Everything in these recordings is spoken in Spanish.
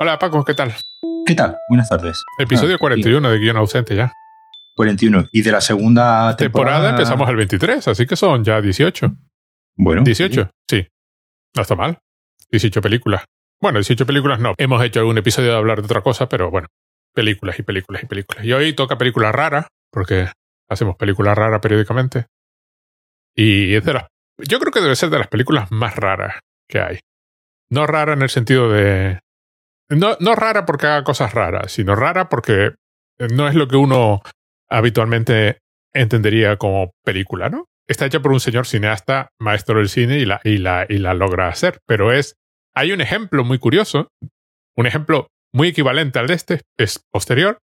Hola Paco, ¿qué tal? ¿Qué tal? Buenas tardes. Episodio Ah, 41 de Guión Ausente ya. 41. Y de la segunda Temporada temporada. empezamos el 23, así que son ya 18. Bueno. 18, sí. No está mal. 18 películas. Bueno, 18 películas no. Hemos hecho algún episodio de hablar de otra cosa, pero bueno. Películas y películas y películas. Y hoy toca películas raras, porque hacemos películas raras periódicamente. Y es de las. Yo creo que debe ser de las películas más raras que hay. No rara en el sentido de. No, no rara porque haga cosas raras, sino rara porque no es lo que uno habitualmente entendería como película, ¿no? Está hecha por un señor cineasta, maestro del cine, y la, y la, y la logra hacer. Pero es. Hay un ejemplo muy curioso, un ejemplo muy equivalente al de este, es posterior,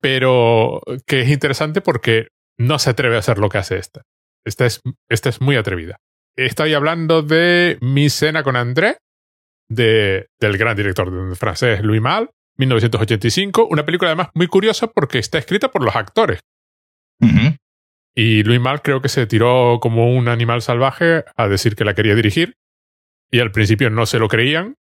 pero que es interesante porque no se atreve a hacer lo que hace esta. Esta es, esta es muy atrevida. Estoy hablando de Mi cena con André, de, del gran director francés Louis Malle, 1985. Una película además muy curiosa porque está escrita por los actores. Ujú. Y Louis Malle creo que se tiró como un animal salvaje a decir que la quería dirigir. Y al principio no se lo creían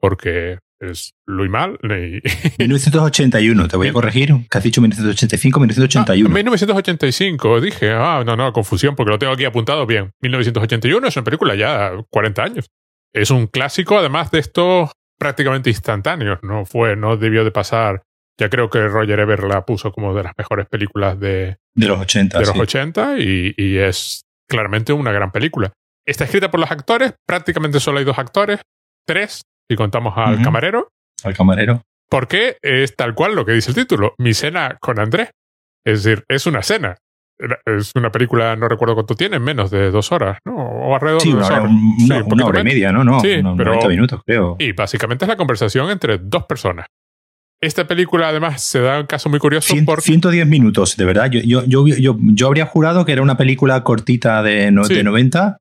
porque es Louis Malle. y- 1981, te voy a corregir. Que has dicho 1985, 1981. Ah, 1985, dije, ah, no, no, confusión, porque lo tengo aquí apuntado bien. 1981 es una película ya 40 años. Es un clásico, además de estos prácticamente instantáneos. No fue, no debió de pasar. Ya creo que Roger Ebert la puso como de las mejores películas de, de los 80. de los sí. 80 y, y es claramente una gran película. Está escrita por los actores, prácticamente solo hay dos actores, tres, si contamos al camarero, Al camarero. porque es tal cual lo que dice el título, mi cena con Andrés. Es decir, es una cena. Es una película, no recuerdo cuánto tiene, menos de dos horas, ¿no? O alrededor Sí, de una, dos hora- horas. un- Sí, una- un una poquito hora y media, ¿no? No, Sí, no, pero- 90 minutos, creo. Y básicamente es la conversación entre dos personas. Esta película, además, se da un caso muy curioso Cien- porque 110 minutos, de verdad. Yo, yo, yo, yo, yo habría jurado que era una película cortita de, no- Sí. de 90.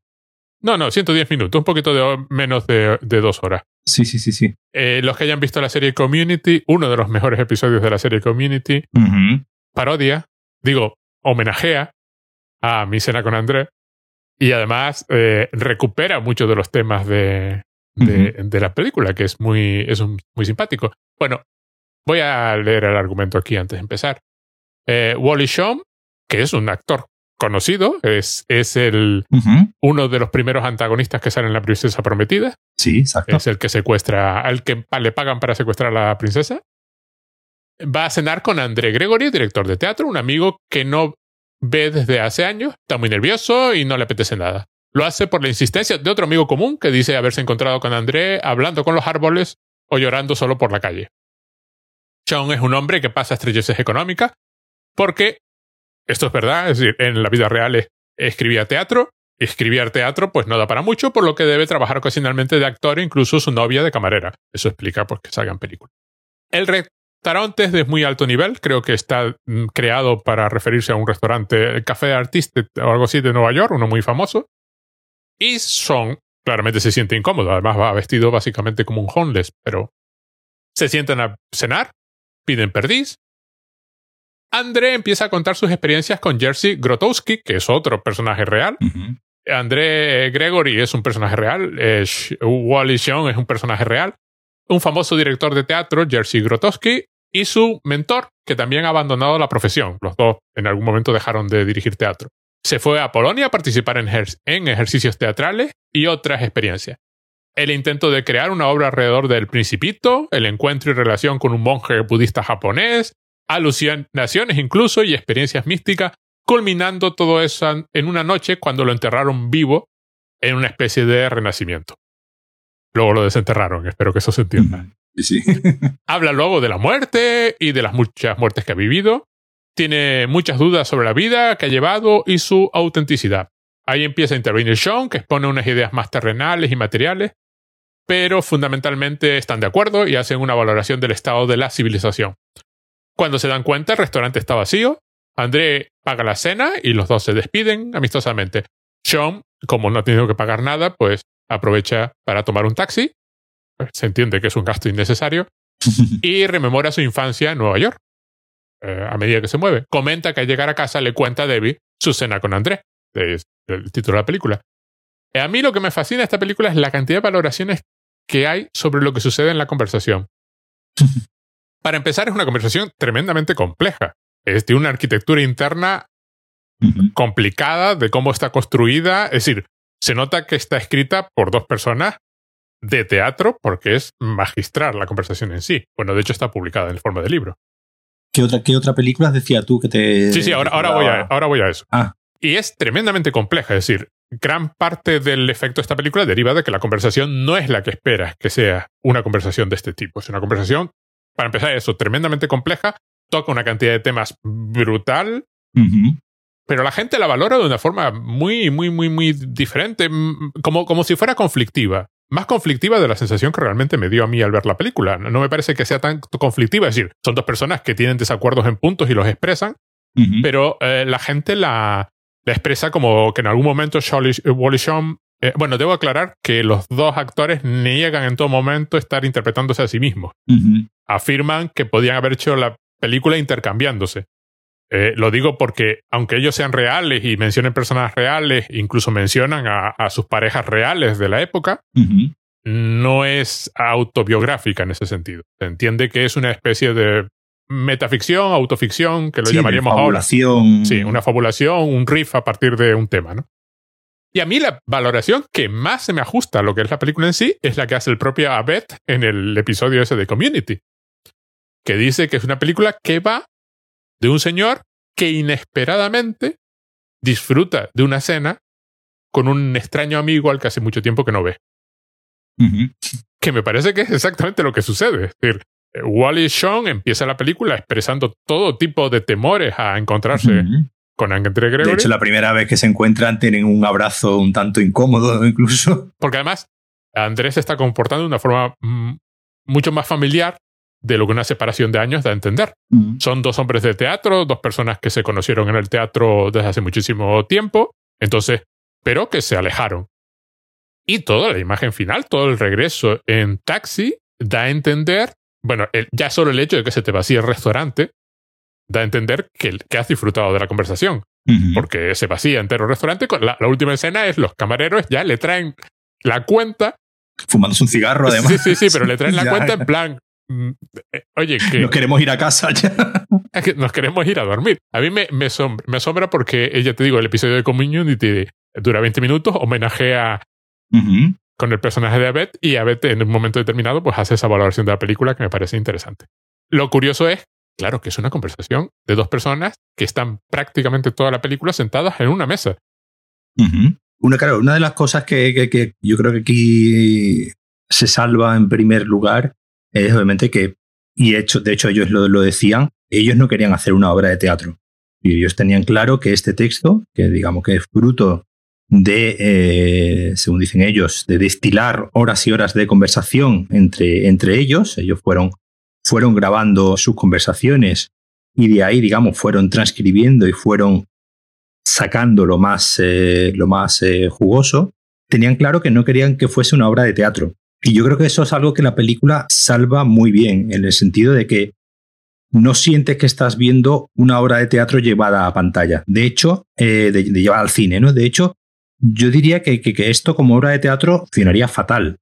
No, no, 110 minutos, un poquito de, menos de, de dos horas. Sí, sí, sí, sí. Eh, los que hayan visto la serie Community, uno de los mejores episodios de la serie Community, parodia, digo, homenajea a Mi cena con André y además eh, recupera muchos de los temas de, de, de la película, que es muy, es un- muy simpático. Bueno, voy a leer el argumento aquí antes de empezar. Eh, Wally Shawn, que es un actor conocido, es, es el, uno de los primeros antagonistas que sale en La Princesa Prometida. Sí, exacto. Es el que secuestra, al que le pagan para secuestrar a la princesa. Va a cenar con André Gregory, director de teatro, un amigo que no ve desde hace años, está muy nervioso y no le apetece nada. Lo hace por la insistencia de otro amigo común que dice haberse encontrado con André hablando con los árboles o llorando solo por la calle. Sean es un hombre que pasa estrecheces económicas porque, esto es verdad, es decir, en la vida real es- escribía teatro, y escribir teatro pues no da para mucho, por lo que debe trabajar ocasionalmente de actor e incluso su novia de camarera. Eso explica pues que salgan películas. El restaurante es de muy alto nivel, creo que está mm, creado para referirse a un restaurante, el Café Artiste o algo así de Nueva York, uno muy famoso. Y Son claramente se siente incómodo, además va vestido básicamente como un homeless, pero se sientan a cenar, piden perdiz. André empieza a contar sus experiencias con Jerzy Grotowski, que es otro personaje real. André Gregory es un personaje real, eh, Wally Shawn es un personaje real, un famoso director de teatro, Jerzy Grotowski, y su mentor, que también ha abandonado la profesión. Los dos en algún momento dejaron de dirigir teatro. Se fue a Polonia a participar en, en ejercicios teatrales y otras experiencias. El intento de crear una obra alrededor del principito, el encuentro y relación con un monje budista japonés, alucinaciones incluso y experiencias místicas culminando todo eso en una noche cuando lo enterraron vivo en una especie de renacimiento. Luego lo desenterraron, espero que eso se entienda. Sí, sí. Habla luego de la muerte y de las muchas muertes que ha vivido. Tiene muchas dudas sobre la vida que ha llevado y su autenticidad. Ahí empieza a intervenir Sean, que expone unas ideas más terrenales y materiales, pero fundamentalmente están de acuerdo y hacen una valoración del estado de la civilización. Cuando se dan cuenta, el restaurante está vacío. André paga la cena y los dos se despiden amistosamente. Sean, como no ha tenido que pagar nada, pues aprovecha para tomar un taxi. Se entiende que es un gasto innecesario. Y rememora su infancia en Nueva York. Eh, a medida que se mueve. Comenta que al llegar a casa le cuenta a Debbie su cena con André. Es el título de la película. Eh, A mí lo que me fascina de esta película es la cantidad de valoraciones que hay sobre lo que sucede en la conversación. Para empezar, es una conversación tremendamente compleja. Es de una arquitectura interna complicada de cómo está construida. Es decir, se nota que está escrita por dos personas de teatro porque es magistral la conversación en sí. Bueno, de hecho está publicada en forma de libro. ¿Qué otra, qué otra película decía tú que te... Sí, sí, ahora, ahora, voy, a, ahora voy a eso. Ah. Y es tremendamente compleja, es decir, gran parte del efecto de esta película deriva de que la conversación no es la que esperas que sea una conversación de este tipo. Es una conversación, para empezar, eso, tremendamente compleja, toca una cantidad de temas brutal, pero la gente la valora de una forma muy, muy, muy, muy diferente, como, como si fuera conflictiva más conflictiva de la sensación que realmente me dio a mí al ver la película. No me parece que sea tan conflictiva, es decir, son dos personas que tienen desacuerdos en puntos y los expresan, pero eh, la gente la, expresa como que en algún momento eh, Wally Shawn eh, bueno, debo aclarar que los dos actores niegan en todo momento estar interpretándose a sí mismos. Afirman que podían haber hecho la película intercambiándose. Lo digo porque, aunque ellos sean reales y mencionen personas reales, incluso mencionan a, sus parejas reales de la época, no es autobiográfica en ese sentido. Se entiende que es una especie de metaficción, autoficción, que lo llamaríamos ahora. Sí, una fabulación, un riff a partir de un tema, ¿no? Y a mí la valoración que más se me ajusta a lo que es la película en sí es la que hace el propio Abed en el episodio ese de Community, que dice que es una película que va de un señor que inesperadamente disfruta de una cena con un extraño amigo al que hace mucho tiempo que no ve. Que me parece que es exactamente lo que sucede. Es decir, eh, Wally Shawn empieza la película expresando todo tipo de temores a encontrarse con Andre Gregory. De hecho, la primera vez que se encuentran tienen un abrazo un tanto incómodo incluso. Porque además, Andrés se está comportando de una forma mm, mucho más familiar de lo que una separación de años da a entender. Son dos hombres de teatro, dos personas que se conocieron en el teatro desde hace muchísimo tiempo, entonces, pero que se alejaron. Y toda la imagen final, todo el regreso en taxi, da a entender bueno, ya solo el hecho de que se te vacíe el restaurante da a entender que, que has disfrutado de la conversación. Porque se vacía entero el restaurante. La, la, última escena es los camareros ya le traen la cuenta. Fumándose un cigarro, además. Sí, sí, sí, pero le traen la cuenta en plan. Mm, eh, oye, que. Nos queremos ir a casa ya. nos queremos ir a dormir. A mí me, me, me asombra porque, ya te digo, el episodio de Community dura 20 minutos, homenajea con el personaje de Abed y Abed en un momento determinado pues hace esa valoración de la película que me parece interesante. Lo curioso es, claro, que es una conversación de dos personas que están prácticamente toda la película sentadas en una mesa. Una, claro, una de las cosas que, yo creo que aquí se salva en primer lugar es obviamente que, y hecho, de hecho ellos lo, decían, ellos no querían hacer una obra de teatro. Y ellos tenían claro que este texto, que digamos que es fruto de, eh, según dicen ellos, de destilar horas y horas de conversación entre, entre ellos. Ellos fueron, fueron grabando sus conversaciones y de ahí, digamos, fueron transcribiendo y fueron sacando lo más, eh, lo más eh, jugoso. Tenían claro que no querían que fuese una obra de teatro. Y yo creo que eso es algo que la película salva muy bien, en el sentido de que no sientes que estás viendo una obra de teatro llevada a pantalla. De hecho, de, de llevar al cine, ¿no? De hecho, yo diría que, esto como obra de teatro funcionaría fatal.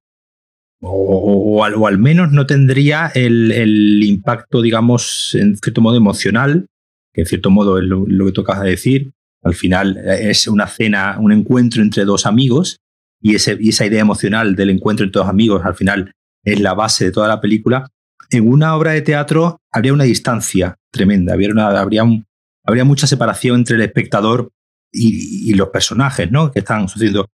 O, al, menos no tendría el, impacto, digamos, en cierto modo emocional, que en cierto modo es lo, que tocas decir. Al final es una cena, un encuentro entre dos amigos, y, esa idea emocional del encuentro entre dos amigos al final es la base de toda la película. En una obra de teatro habría una distancia tremenda, habría, habría, mucha separación entre el espectador y, los personajes ¿no? que están sucediendo.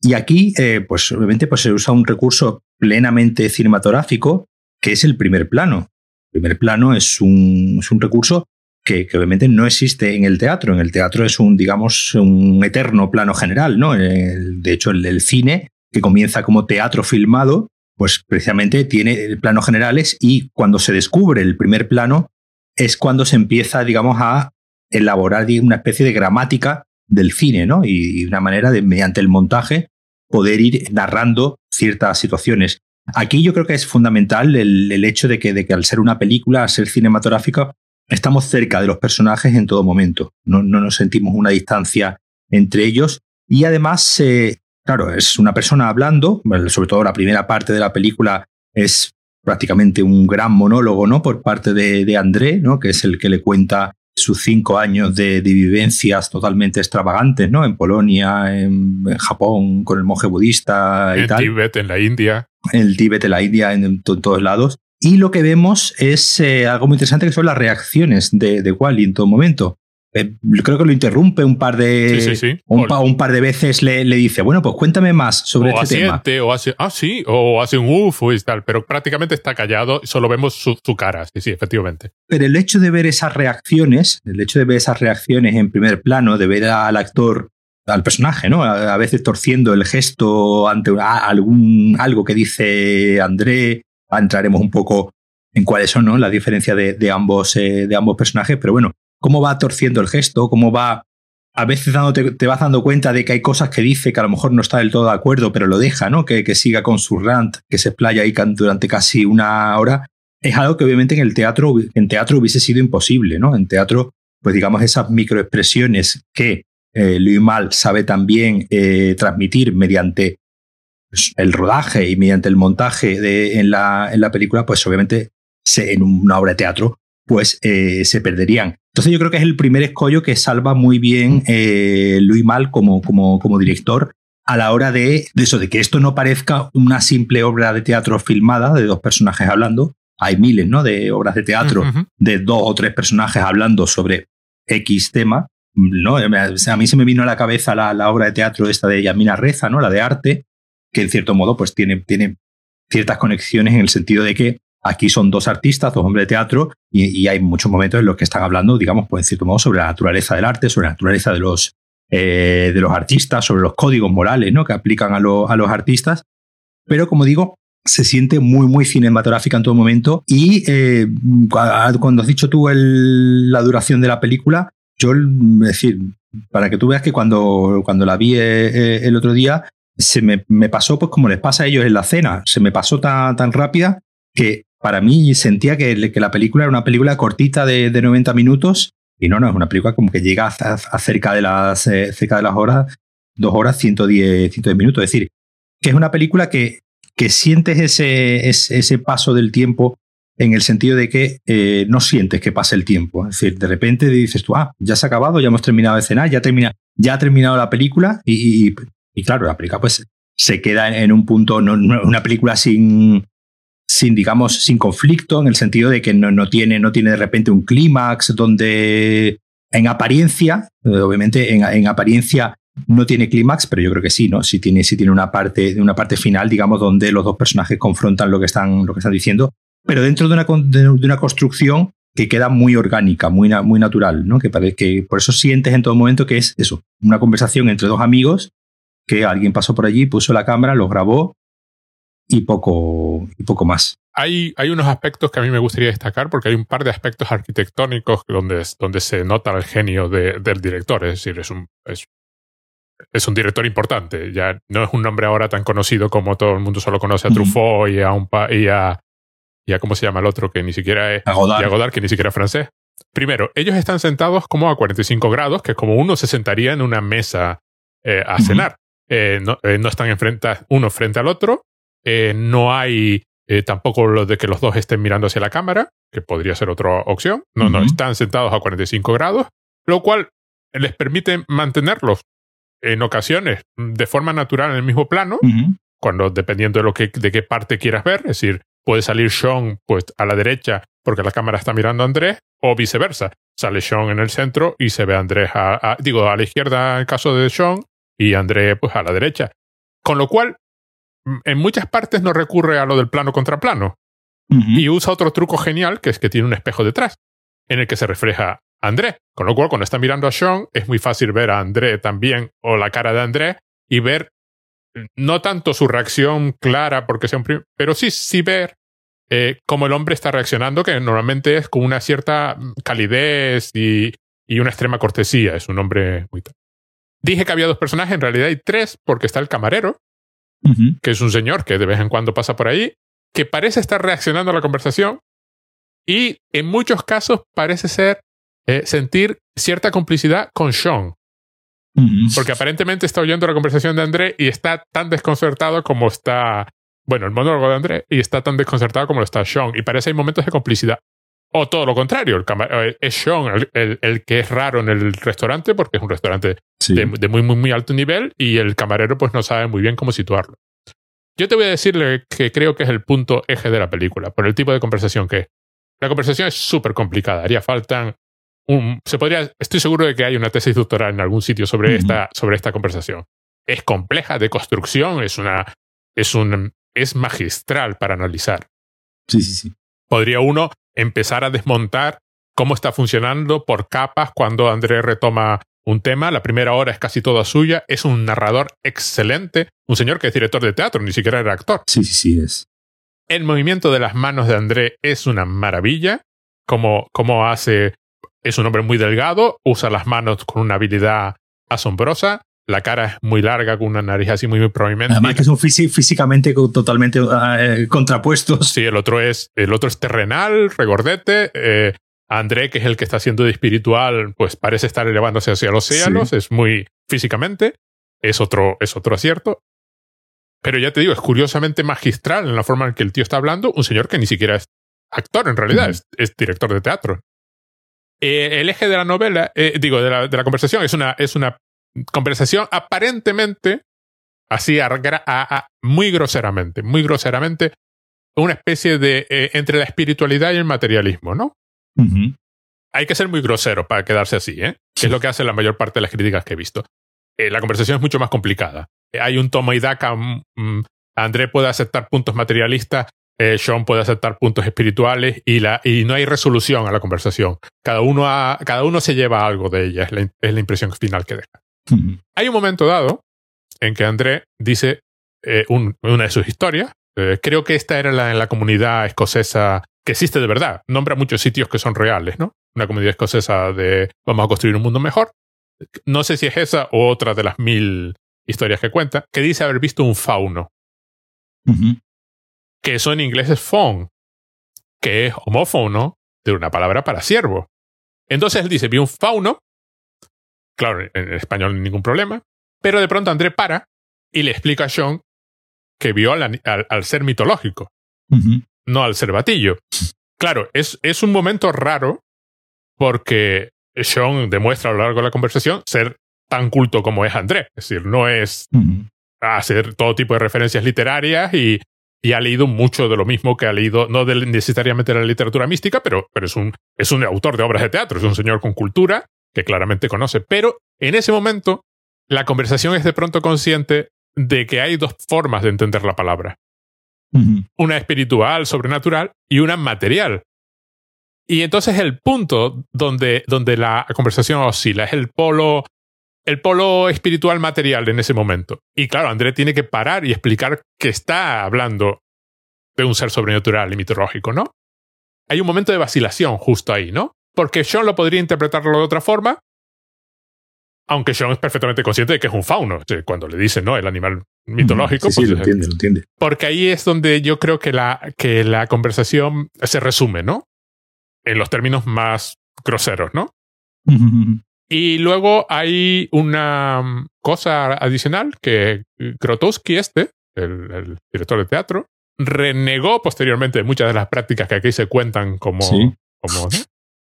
Y aquí, eh, pues obviamente, pues se usa un recurso plenamente cinematográfico, que es el primer plano. El primer plano es un, es un recurso que, obviamente no existe en el teatro. En el teatro es un, digamos, un eterno plano general, ¿no? de hecho, el, el cine, que comienza como teatro filmado, pues precisamente tiene planos generales y cuando se descubre el primer plano es cuando se empieza, digamos, a elaborar una especie de gramática del cine, ¿no? Y, una manera de, mediante el montaje, poder ir narrando ciertas situaciones. Aquí yo creo que es fundamental el, hecho de que, de que, al ser una película, al ser cinematográfica, estamos cerca de los personajes en todo momento. No, nos sentimos una distancia entre ellos. Y además, eh, claro, es una persona hablando, sobre todo la primera parte de la película es prácticamente un gran monólogo, ¿no? Por parte de, de André, ¿no? Que es el que le cuenta sus cinco años de, vivencias totalmente extravagantes, ¿no? En Polonia, en, Japón, con el monje budista y en tal. En Tíbet, en la India. En el Tíbet, en la India, en, todos lados. Y lo que vemos es eh, algo muy interesante que son las reacciones de, de Wally en todo momento. Eh, creo que lo interrumpe un par de Un, par de veces le, le, dice bueno pues cuéntame más sobre o este asiente, o hace ah sí o hace un uff y tal pero prácticamente está callado solo vemos su, su, cara. Sí sí efectivamente. Pero el hecho de ver esas reacciones el hecho de ver esas reacciones en primer plano de ver al actor al personaje no a, veces torciendo el gesto ante algún algo que dice André entraremos un poco en cuáles son ¿no? las diferencias de, ambos eh, de ambos personajes pero bueno cómo va torciendo el gesto, cómo va a veces te vas dando cuenta de que hay cosas que dice que a lo mejor no está del todo de acuerdo, pero lo deja, ¿no? Que, siga con su rant, que se explaya ahí durante casi una hora. Es algo que obviamente en el teatro, en teatro hubiese sido imposible, ¿no? En teatro, pues digamos, esas microexpresiones que eh, Louis Mal sabe también eh, transmitir mediante el rodaje y mediante el montaje de, en, la, en la película, pues obviamente se, en una obra de teatro pues eh, se perderían. Entonces yo creo que es el primer escollo que salva muy bien eh, Louis Mal como, como, como director a la hora de, eso, de que esto no parezca una simple obra de teatro filmada de dos personajes hablando. Hay miles, ¿no? De obras de teatro de dos o tres personajes hablando sobre X tema. ¿no? A mí se me vino a la cabeza la, la obra de teatro esta de Yamina Reza, ¿no? La de arte, que en cierto modo pues tiene, tiene ciertas conexiones en el sentido de que Aquí son dos artistas, dos hombres de teatro, y, hay muchos momentos en los que están hablando, digamos, pues en cierto modo, sobre la naturaleza del arte, sobre la naturaleza de los, eh, de los artistas, sobre los códigos morales ¿no? que aplican a, a los artistas. Pero, como digo, se siente muy, muy cinematográfica en todo momento. Y eh, cuando has dicho tú el, la duración de la película, yo, es decir, para que tú veas que cuando, cuando la vi eh, el otro día, se me, me, pasó pues como les pasa a ellos en la cena, se me pasó tan, tan rápida que para mí sentía que, que la película era una película cortita de, de, 90 minutos y no, no, es una película como que llega a, cerca, de las, eh, cerca de las horas, dos horas, 110, 110 minutos. Es decir, que es una película que, que sientes ese, ese, paso del tiempo en el sentido de que eh, no sientes que pase el tiempo. Es decir, de repente dices tú, ah, ya se ha acabado, ya hemos terminado de cenar, ya, termina, ya ha terminado la película y, y, claro, la película pues se queda en, un punto, no, una película sin, sin, digamos, sin conflicto, en el sentido de que no, no tiene, no tiene de repente un clímax donde en apariencia, eh, obviamente en, en, apariencia no tiene clímax, pero yo creo que sí, ¿no? Sí tiene, sí tiene una parte, una parte final, digamos, donde los dos personajes confrontan lo que están, lo que están diciendo, pero dentro de una, de, una construcción que queda muy orgánica, muy, muy natural, ¿no? Que, que por eso sientes en todo momento que es eso, una conversación entre dos amigos que alguien pasó por allí, puso la cámara, lo grabó y poco, y poco más. Hay, hay unos aspectos que a mí me gustaría destacar porque hay un par de aspectos arquitectónicos donde, donde se nota el genio de, del director. Es decir, es un, es, es, un director importante. Ya no es un nombre ahora tan conocido como todo el mundo solo conoce a Truffaut y a, un y a, y a, ¿cómo se llama el otro? Que ni siquiera es. A Godard. Y a Godard, que ni siquiera es francés. Primero, ellos están sentados como a 45 grados, que es como uno se sentaría en una mesa eh, a cenar. Eh, no, eh, no, están enfrente, uno frente al otro, eh, no hay tampoco lo de que los dos estén mirando hacia la cámara, que podría ser otra opción. No, no, están sentados a 45 grados, lo cual les permite mantenerlos en ocasiones de forma natural en el mismo plano, cuando dependiendo de, lo que, de qué parte quieras ver, es decir, puede salir Sean pues, a la derecha porque la cámara está mirando a Andrés, o viceversa. Sale Sean en el centro y se ve a Andrés, a, digo, a la izquierda en el caso de Sean y Andrés pues, a la derecha. Con lo cual, en muchas partes no recurre a lo del plano contra plano. Y usa otro truco genial, que es que tiene un espejo detrás, en el que se refleja André. Con lo cual, cuando está mirando a Sean, es muy fácil ver a André también, o la cara de André, y ver no tanto su reacción clara, porque sea un pero sí, sí ver eh, cómo el hombre está reaccionando, que normalmente es con una cierta calidez y, y una extrema cortesía. Es un hombre muy... Dije que había dos personajes, en realidad hay tres, porque está el camarero, que es un señor que de vez en cuando pasa por ahí, que parece estar reaccionando a la conversación y en muchos casos parece ser eh, sentir cierta complicidad con Sean. Porque aparentemente está oyendo la conversación de André y está tan desconcertado como está, bueno, el monólogo de André, y está tan desconcertado como lo está Sean. Y parece hay momentos de complicidad. O todo lo contrario, el eh, es Sean el, que es raro en el restaurante porque es un restaurante de, muy, muy, muy alto nivel y el camarero pues no sabe muy bien cómo situarlo. Yo te voy a decirle que creo que es el punto eje de la película, por el tipo de conversación que es. La conversación es súper complicada, haría falta un... Se podría, estoy seguro de que hay una tesis doctoral en algún sitio sobre, esta, sobre esta conversación. Es compleja de construcción, es una... Es un, es magistral para analizar. Sí, sí, sí. Podría uno empezar a desmontar cómo está funcionando por capas cuando André retoma un tema. La primera hora es casi toda suya. Es un narrador excelente. Un señor que es director de teatro, ni siquiera era actor. Sí, sí, sí, es. El movimiento de las manos de André es una maravilla. Como, como hace. Es un hombre muy delgado, usa las manos con una habilidad asombrosa. La cara es muy larga, con una nariz así muy, muy prominente. Además que son físicamente totalmente eh, contrapuestos. Sí, el otro es, el otro es terrenal, regordete. Eh, André, que es el que está haciendo de espiritual, pues parece estar elevándose hacia los cielos, es muy físicamente, es otro, es otro acierto. Pero ya te digo, es curiosamente magistral en la forma en que el tío está hablando, un señor que ni siquiera es actor en realidad, es, director de teatro. Eh, el eje de la novela, digo, de la, de la, conversación es una, es una conversación aparentemente, así muy groseramente, muy groseramente, una especie de eh, entre la espiritualidad y el materialismo, ¿no? Hay que ser muy grosero para quedarse así, ¿eh? Que es lo que hace la mayor parte de las críticas que he visto. Eh, la conversación es mucho más complicada. hay un tomo y daca. Mm, André puede aceptar puntos materialistas, Sean puede aceptar puntos espirituales y, la, y no hay resolución a la conversación. Cada uno, cada uno se lleva algo de ella, es la impresión final que deja. Hay un momento dado en que André dice eh, una de sus historias. Eh, creo que esta era la, en la comunidad escocesa que existe de verdad. Nombra muchos sitios que son reales, ¿no? Una comunidad escocesa de vamos a construir un mundo mejor. No sé si es esa o otra de las mil historias que cuenta, que dice haber visto un fauno. Que eso en inglés es faun, que es homófono de una palabra para siervo. Entonces él dice, vi un fauno Claro, en español ningún problema. Pero de pronto André para y le explica a Sean que vio al, ser mitológico, no al ser batillo. Claro, es, es un momento raro porque Sean demuestra a lo largo de la conversación ser tan culto como es André. Es decir, no es hacer todo tipo de referencias literarias y, y, ha leído mucho de lo mismo que ha leído, no necesariamente de la literatura mística, pero, pero es, un, es un autor de obras de teatro, es un señor con cultura que claramente conoce. Pero en ese momento, la conversación es de pronto consciente de que hay dos formas de entender la palabra. Una espiritual, sobrenatural, y una material. Y entonces el punto donde, donde la conversación oscila es el polo, el polo espiritual material en ese momento. Y claro, André tiene que parar y explicar que está hablando de un ser sobrenatural y mitológico, ¿no? Hay un momento de vacilación justo ahí, ¿no? Porque Sean lo podría interpretarlo de otra forma, aunque Sean es perfectamente consciente de que es un fauno. Cuando le dicen, ¿no? El animal mitológico. Sí, pues, lo entiende, lo entiende. Porque ahí es donde yo creo que la, que la conversación se resume, ¿no? En los términos más groseros, ¿no? Y luego hay una cosa adicional que Grotowski, este, el, director de teatro, renegó posteriormente muchas de las prácticas que aquí se cuentan como, como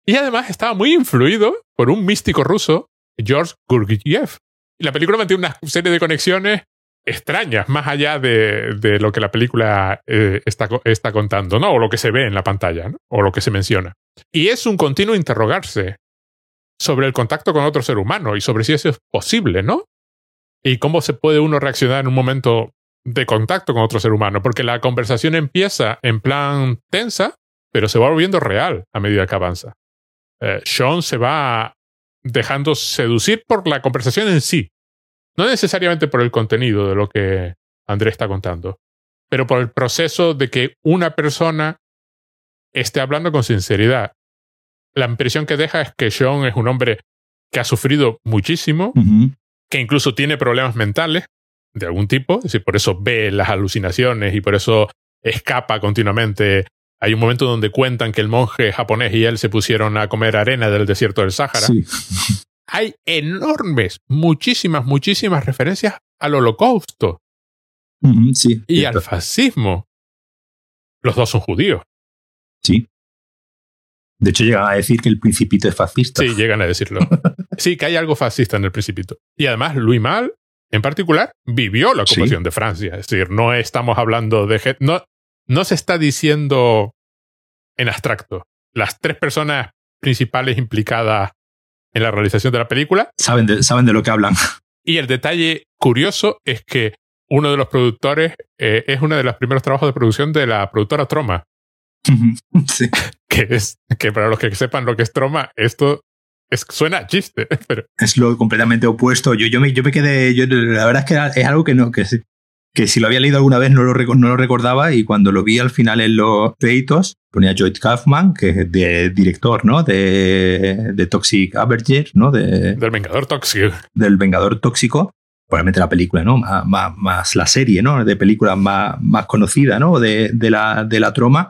y además estaba muy influido por un místico ruso, George Gurdjieff. La película mantiene una serie de conexiones extrañas, más allá de, de lo que la película eh, está, está, contando, ¿no? O lo que se ve en la pantalla, ¿no? O lo que se menciona. Y es un continuo interrogarse sobre el contacto con otro ser humano y sobre si eso es posible, ¿no? Y cómo se puede uno reaccionar en un momento de contacto con otro ser humano, porque la conversación empieza en plan tensa, pero se va volviendo real a medida que avanza. Eh, Sean se va dejando seducir por la conversación en sí. No necesariamente por el contenido de lo que André está contando, pero por el proceso de que una persona esté hablando con sinceridad. La impresión que deja es que Sean es un hombre que ha sufrido muchísimo, que incluso tiene problemas mentales de algún tipo, es decir, por eso ve las alucinaciones y por eso escapa continuamente hay un momento donde cuentan que el monje japonés y él se pusieron a comer arena del desierto del Sáhara. hay enormes, muchísimas, muchísimas referencias al holocausto sí, y al fascismo. Los dos son judíos. Sí. De hecho, llegan a decir que el principito es fascista. Sí, llegan a decirlo. sí, que hay algo fascista en el principito. Y además, Louis Mal, en particular, vivió la ocupación de Francia. Es decir, no estamos hablando de... No, no se está diciendo en abstracto. Las tres personas principales implicadas en la realización de la película saben de, saben de lo que hablan. Y el detalle curioso es que uno de los productores eh, es uno de los primeros trabajos de producción de la productora Troma. sí. Que es que para los que sepan lo que es Troma, esto es, suena chiste, pero es lo completamente opuesto. Yo, yo me, yo me quedé, yo, la verdad es que es algo que no, que, que si lo había leído alguna vez no lo, no lo recordaba y cuando lo vi al final en los créditos ponía Joy Kaufman, que es de, director, ¿no? De, de Toxic Avenger, ¿no? De, del Vengador Tóxico. Del Vengador Tóxico probablemente la película, ¿no? Más, más, la serie, ¿no? De películas más, más conocida, ¿no? De, de, la, de la troma.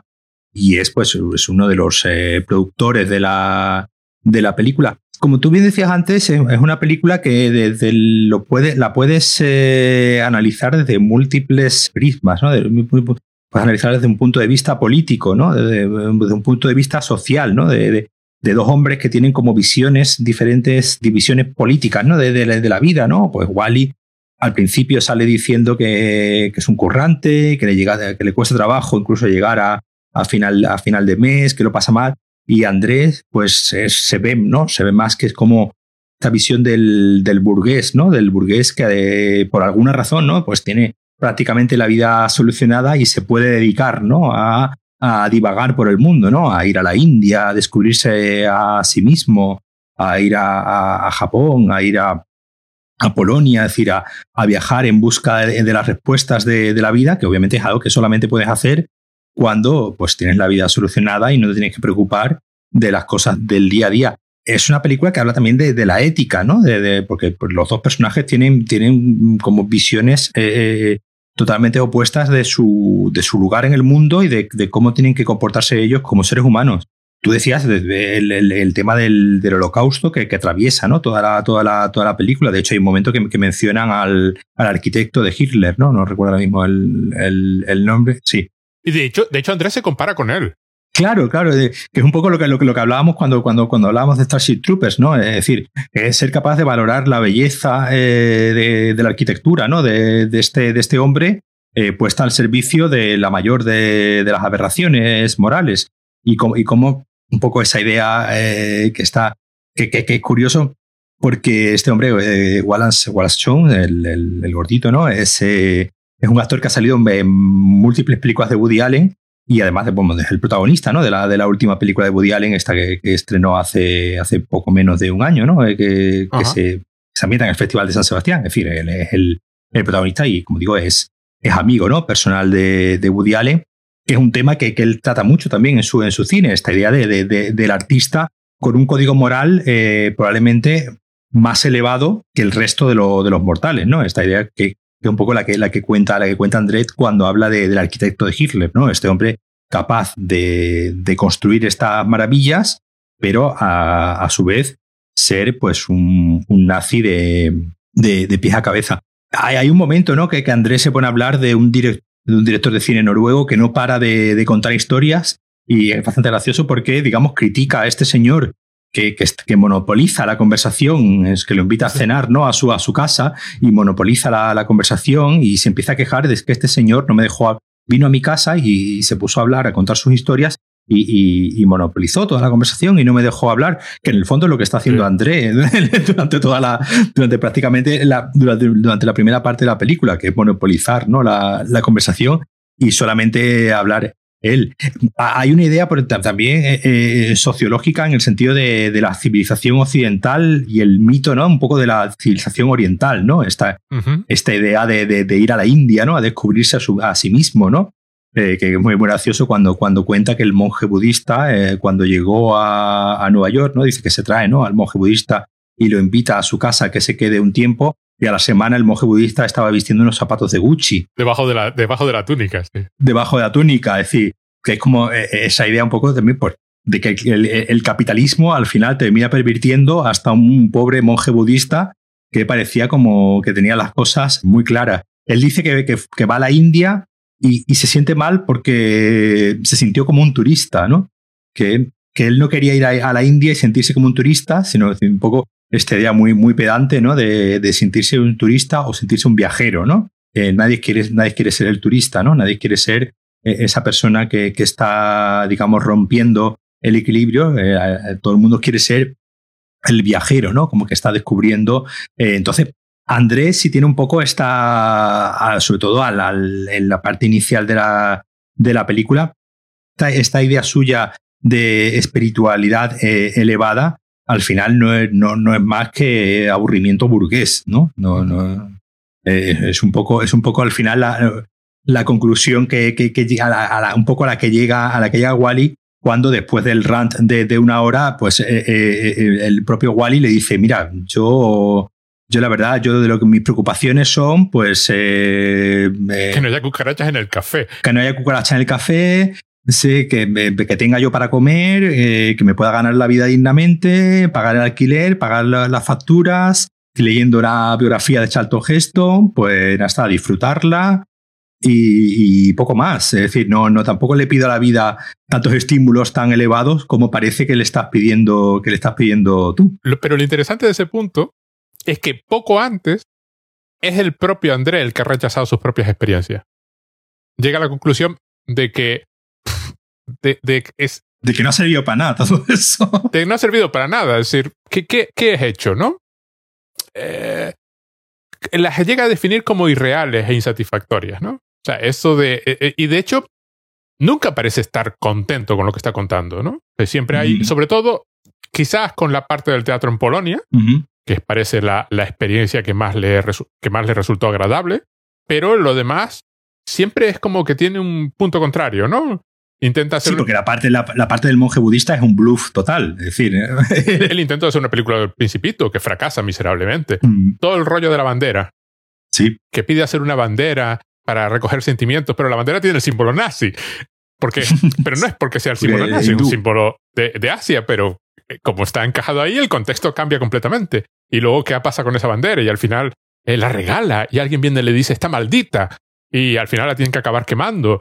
Y es, pues, es uno de los eh, productores de la, de la película. Como tú bien decías antes, es una película que desde lo puede, la puedes eh, analizar desde múltiples prismas, ¿no? puedes analizar desde un punto de vista político, ¿no? Desde, un punto de vista social, ¿no? De, dos hombres que tienen como visiones diferentes, divisiones políticas, ¿no? De, la vida, ¿no? Pues Wally al principio sale diciendo que, es un currante, que le, llega, que le cuesta trabajo incluso llegar a, final, a final de mes, que lo pasa mal. Y Andrés, pues se ve, ¿no? Se ve más que es como esta visión del, burgués, ¿no? Del burgués que por alguna razón, ¿no? Pues tiene prácticamente la vida solucionada y se puede dedicar, ¿no? A, divagar por el mundo, ¿no? A ir a la India, a descubrirse a sí mismo, a ir a, Japón, a ir a, Polonia, es decir, a, viajar en busca de, las respuestas de, la vida, que obviamente es algo que solamente puedes hacer cuando pues tienes la vida solucionada y no te tienes que preocupar de las cosas del día a día. Es una película que habla también de, la ética, ¿no? porque pues, los dos personajes tienen, tienen como visiones eh, eh, totalmente opuestas de su, de su lugar en el mundo y de, cómo tienen que comportarse ellos como seres humanos. Tú decías el, el, tema del, del, holocausto que, que, atraviesa ¿no? toda, la, toda, la, toda la película. De hecho, hay un momento que, que mencionan al, al, arquitecto de Hitler, ¿no? No recuerdo ahora mismo el, el, nombre. Sí. Y de hecho, de hecho, Andrés se compara con él. Claro, claro, que es un poco lo que, lo, lo que hablábamos cuando, cuando, cuando hablábamos de Starship Troopers, ¿no? Es decir, es ser capaz de valorar la belleza eh, de, la arquitectura, ¿no? De, este, de este hombre eh, puesta al servicio de la mayor de, las aberraciones morales. Y como, y como un poco esa idea eh, que está, que, que, es curioso, porque este hombre, Wallace, Wallace el, el, gordito, ¿no? Es, es un actor que ha salido en múltiples películas de Woody Allen y además de, bueno, el protagonista ¿no? de, la, de la última película de Woody Allen, esta que, estrenó hace, hace poco menos de un año, ¿no? Eh, que, que se, se, ambienta en el Festival de San Sebastián. Es decir, él es el, el protagonista y, como digo, es, es amigo ¿no? personal de, de Woody Allen, que es un tema que, que, él trata mucho también en su, en su cine, esta idea de, de, del artista con un código moral eh, probablemente más elevado que el resto de, lo, de los mortales, ¿no? Esta idea que, que un poco la que, la que cuenta, la que cuenta Andret cuando habla de, del arquitecto de Hitler, ¿no? Este hombre capaz de, de construir estas maravillas, pero a, a, su vez ser pues un, un nazi de, de, pies a cabeza. Hay, hay, un momento, ¿no? Que, que Andrés se pone a hablar de un, de un director de cine noruego que no para de, de contar historias y es bastante gracioso porque, digamos, critica a este señor que, que, monopoliza la conversación, es que lo invita a cenar ¿no? a, su, a su casa y monopoliza la, la, conversación y se empieza a quejar de que este señor no me dejó, vino a mi casa y, se puso a hablar, a contar sus historias y, y, monopolizó toda la conversación y no me dejó hablar, que en el fondo es lo que está haciendo André durante toda la, durante prácticamente la, durante, durante, la primera parte de la película, que es monopolizar ¿no? la, la conversación y solamente hablar él. Hay una idea también eh, eh, sociológica en el sentido de, la civilización occidental y el mito, ¿no? Un poco de la civilización oriental, ¿no? Esta, esta idea de, ir a la India, ¿no? A descubrirse a, sí mismo, ¿no? Eh, que es muy, gracioso cuando, cuando cuenta que el monje budista, cuando llegó a, a, Nueva York, ¿no? Dice que se trae, ¿no? Al monje budista y lo invita a su casa que se quede un tiempo y a la semana el monje budista estaba vistiendo unos zapatos de Gucci. Debajo de la, debajo de la túnica, sí. Debajo de la túnica, es decir, que es como eh, esa idea un poco también, pues, de que el, capitalismo al final termina pervirtiendo hasta un pobre monje budista que parecía como que tenía las cosas muy claras. Él dice que, que, va a la India y, y, se siente mal porque se sintió como un turista, ¿no? Que, que él no quería ir a, la India y sentirse como un turista, sino un poco esta idea muy, muy pedante, ¿no? De, de sentirse un turista o sentirse un viajero, ¿no? Eh, nadie, quiere, nadie quiere ser el turista, ¿no? Nadie quiere ser eh, esa persona que, que, está, digamos, rompiendo el equilibrio. Eh, todo el mundo quiere ser el viajero, ¿no? Como que está descubriendo. entonces, Andrés sí tiene un poco esta, sobre todo en la parte inicial de la, de la película, esta, idea suya de espiritualidad elevada, al final no es, no, no es, más que aburrimiento burgués, ¿no? No, no, eh, es, un poco, es un poco al final la, la conclusión que, que, que llega a la, un poco a la que llega a la que llega Wally cuando después del rant de, de una hora, pues eh, eh, el propio Wally le dice, mira, yo yo la verdad, yo de lo que mis preocupaciones son, pues... que no haya cucarachas en el café. Que no haya cucarachas en el café, sí, que, tenga yo para comer, que me pueda ganar la vida dignamente, pagar el alquiler, pagar las facturas, leyendo la biografía de Charlton Heston, pues hasta disfrutarla y, poco más. Es decir, no, no tampoco le pido a la vida tantos estímulos tan elevados como parece que le estás pidiendo, que le estás pidiendo tú. Pero lo interesante de ese punto es que poco antes es el propio André el que ha rechazado sus propias experiencias. Llega a la conclusión de que de, de, es, de que no ha servido para nada todo eso. De que no ha servido para nada. Es decir, ¿qué, qué, qué he hecho, no? eh, las llega a definir como irreales e insatisfactorias, ¿no? O sea, eso de... Eh, eh, y de hecho, nunca parece estar contento con lo que está contando, ¿no? siempre hay, sobre todo, quizás con la parte del teatro en Polonia, que parece la, la experiencia que más, le que más le resultó agradable, pero lo demás siempre es como que tiene un punto contrario, ¿no? Intenta hacer. Sí, porque la parte, la, parte del monje budista es un bluff total. Es decir, el intento de hacer una película del Principito que fracasa miserablemente. Mm. Todo el rollo de la bandera. Sí. Que pide hacer una bandera para recoger sentimientos, pero la bandera tiene el símbolo nazi. Porque, pero no es porque sea el símbolo nazi, es un símbolo de, de, Asia, pero eh, como está encajado ahí, el contexto cambia completamente. Y luego, ¿qué pasa con esa bandera? Y al final eh, la regala y alguien viene y le dice, está maldita. Y al final la tienen que acabar quemando.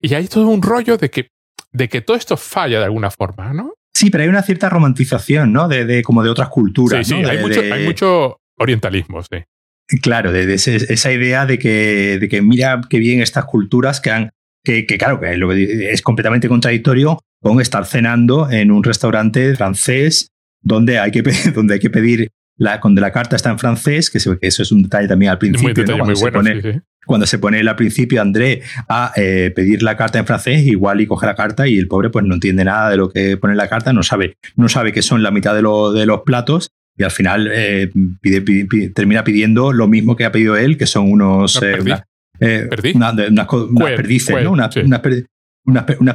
Y hay todo un rollo de que, de que todo esto falla de alguna forma, ¿no? Sí, pero hay una cierta romantización, ¿no? De, de como de otras culturas. Sí, sí, hay, mucho, hay, mucho, orientalismo, sí. Claro, de, esa idea de que, de que mira qué bien estas culturas que han. Que, que claro, que es completamente contradictorio con estar cenando en un restaurante francés donde hay que, donde hay que pedir la, cuando la carta está en francés, que, que eso es un detalle también al principio, muy bueno, cuando se pone él al principio André a eh, pedir la carta en francés, igual y coge la carta y el pobre pues no entiende nada de lo que pone en la carta, no sabe, no sabe que son la mitad de, de los platos y al final eh, termina pidiendo lo mismo que ha pedido él, que son unos... Una, unas, perdices, ¿no? Una, unas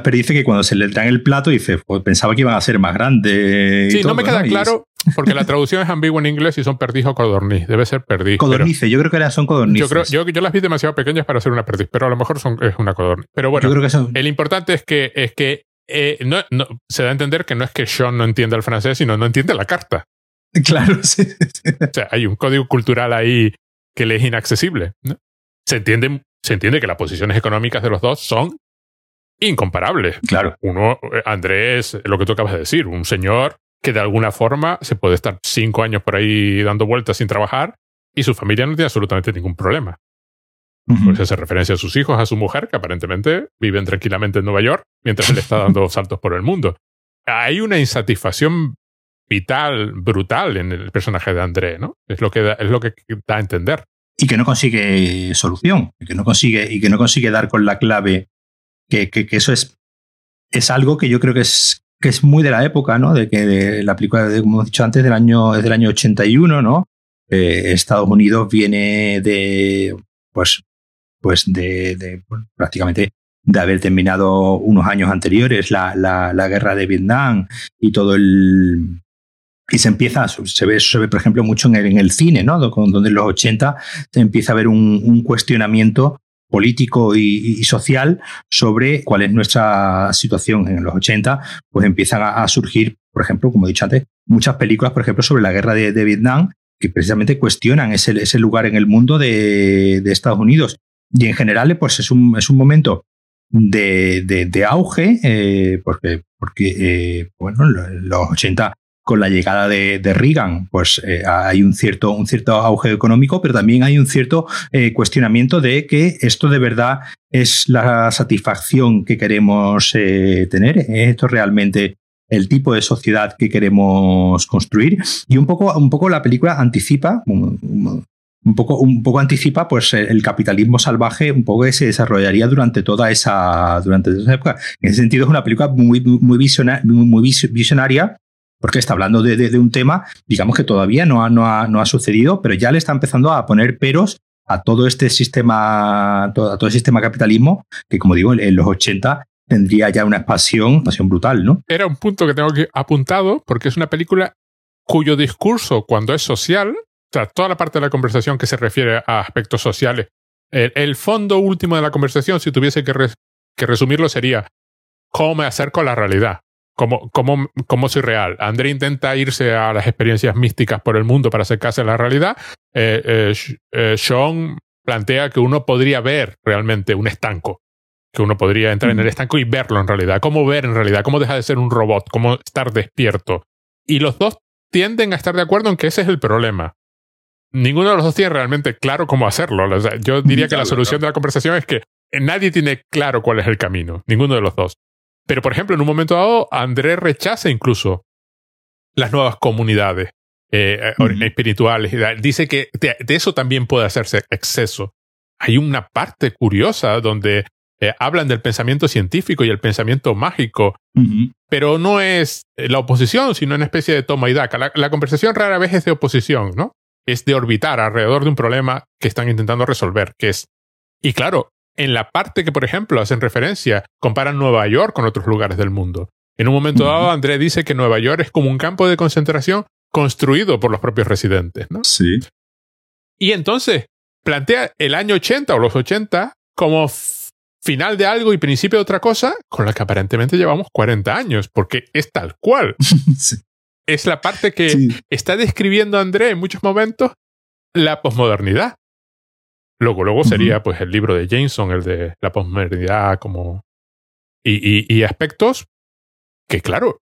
perdices que cuando se le traen el plato dice, pues pensaba que iban a ser más grandes. Sí, no me queda claro porque la traducción es ambigua en inglés y son perdiz o codorniz. Debe ser perdiz. Codornice, yo creo que son codornices. Yo, creo, yo, las vi demasiado pequeñas para ser una perdiz, pero a lo mejor son, es una codorniz. Pero bueno, yo creo que son... el importante es que, es que eh, no, se da a entender que no es que Sean no entienda el francés, sino no entiende la carta. Claro, sí, O sea, hay un código cultural ahí que le es inaccesible. Se, entiende, se entiende que las posiciones económicas de los dos son incomparables. Claro. Uno, eh, Andrés, lo que tú acabas de decir, un señor que de alguna forma se puede estar cinco años por ahí dando vueltas sin trabajar y su familia no tiene absolutamente ningún problema. Pues hace referencia a sus hijos, a su mujer, que aparentemente viven tranquilamente en Nueva York mientras él está dando saltos por el mundo. Hay una insatisfacción vital, brutal en el personaje de André, ¿no? Es lo que da, es lo que da a entender. Y que no consigue solución, que no consigue, y que no consigue dar con la clave, que, que, que eso es, es algo que yo creo que es que es muy de la época, ¿no? De que la película, como hemos dicho antes, del año, es del año 81, ¿no? Eh, Estados Unidos viene de, pues, pues de, prácticamente de haber terminado unos años anteriores la, la, guerra de Vietnam y todo el... Y se empieza, se ve, se ve por ejemplo, mucho en el, en el cine, ¿no? Donde en los 80 se empieza a ver un, un cuestionamiento político y, social sobre cuál es nuestra situación en los 80, pues empiezan a, surgir, por ejemplo, como he dicho antes, muchas películas, por ejemplo, sobre la guerra de, Vietnam, que precisamente cuestionan ese, ese lugar en el mundo de, Estados Unidos. Y en general, pues es un, es un momento de, de, auge, eh, porque, porque eh, bueno, los 80 con la llegada de, Reagan, pues eh, hay un cierto, un cierto auge económico, pero también hay un cierto cuestionamiento de que esto de verdad es la satisfacción que queremos tener, esto realmente el tipo de sociedad que queremos construir y un poco, un poco la película anticipa, un poco, un poco anticipa pues el capitalismo salvaje un poco que se desarrollaría durante toda esa durante esa época. En ese sentido es una película muy, muy, visionaria, muy visionaria porque está hablando de, un tema, digamos que todavía no ha, no, ha, no ha sucedido, pero ya le está empezando a poner peros a todo este sistema, a todo, el sistema capitalismo, que como digo, en, los 80 tendría ya una expansión, expansión brutal, ¿no? Era un punto que tengo que apuntado, porque es una película cuyo discurso, cuando es social, o sea, toda la parte de la conversación que se refiere a aspectos sociales, el, fondo último de la conversación, si tuviese que, resumirlo, sería cómo me acerco a la realidad, cómo, cómo, cómo soy real. André intenta irse a las experiencias místicas por el mundo para acercarse a la realidad. Eh, eh, eh, Sean plantea que uno podría ver realmente un estanco, que uno podría entrar en el estanco y verlo en realidad, cómo ver en realidad, cómo dejar de ser un robot, cómo estar despierto. Y los dos tienden a estar de acuerdo en que ese es el problema ninguno de los dos tiene realmente claro cómo hacerlo. yo diría que la solución de la conversación es que nadie tiene claro cuál es el camino, ninguno de los dos. Pero, por ejemplo, en un momento dado, André rechaza incluso las nuevas comunidades eh, eh, espirituales. Dice que de, eso también puede hacerse exceso. Hay una parte curiosa donde eh, hablan del pensamiento científico y el pensamiento mágico, pero no es la oposición, sino una especie de toma y daca. la, conversación rara vez es de oposición, ¿no? es de orbitar alrededor de un problema que están intentando resolver, que es... Y claro, en la parte que, por ejemplo, hacen referencia, comparan Nueva York con otros lugares del mundo. En un momento dado, André dice que Nueva York es como un campo de concentración construido por los propios residentes, ¿no? Sí. Y entonces plantea el año 80 o los 80 como final de algo y principio de otra cosa, con la que aparentemente llevamos 40 años, porque es tal cual. sí es la parte que está describiendo André en muchos momentos la posmodernidad. Luego, luego sería pues el libro de Jameson, el de la posmodernidad como... Y, y, aspectos que, claro,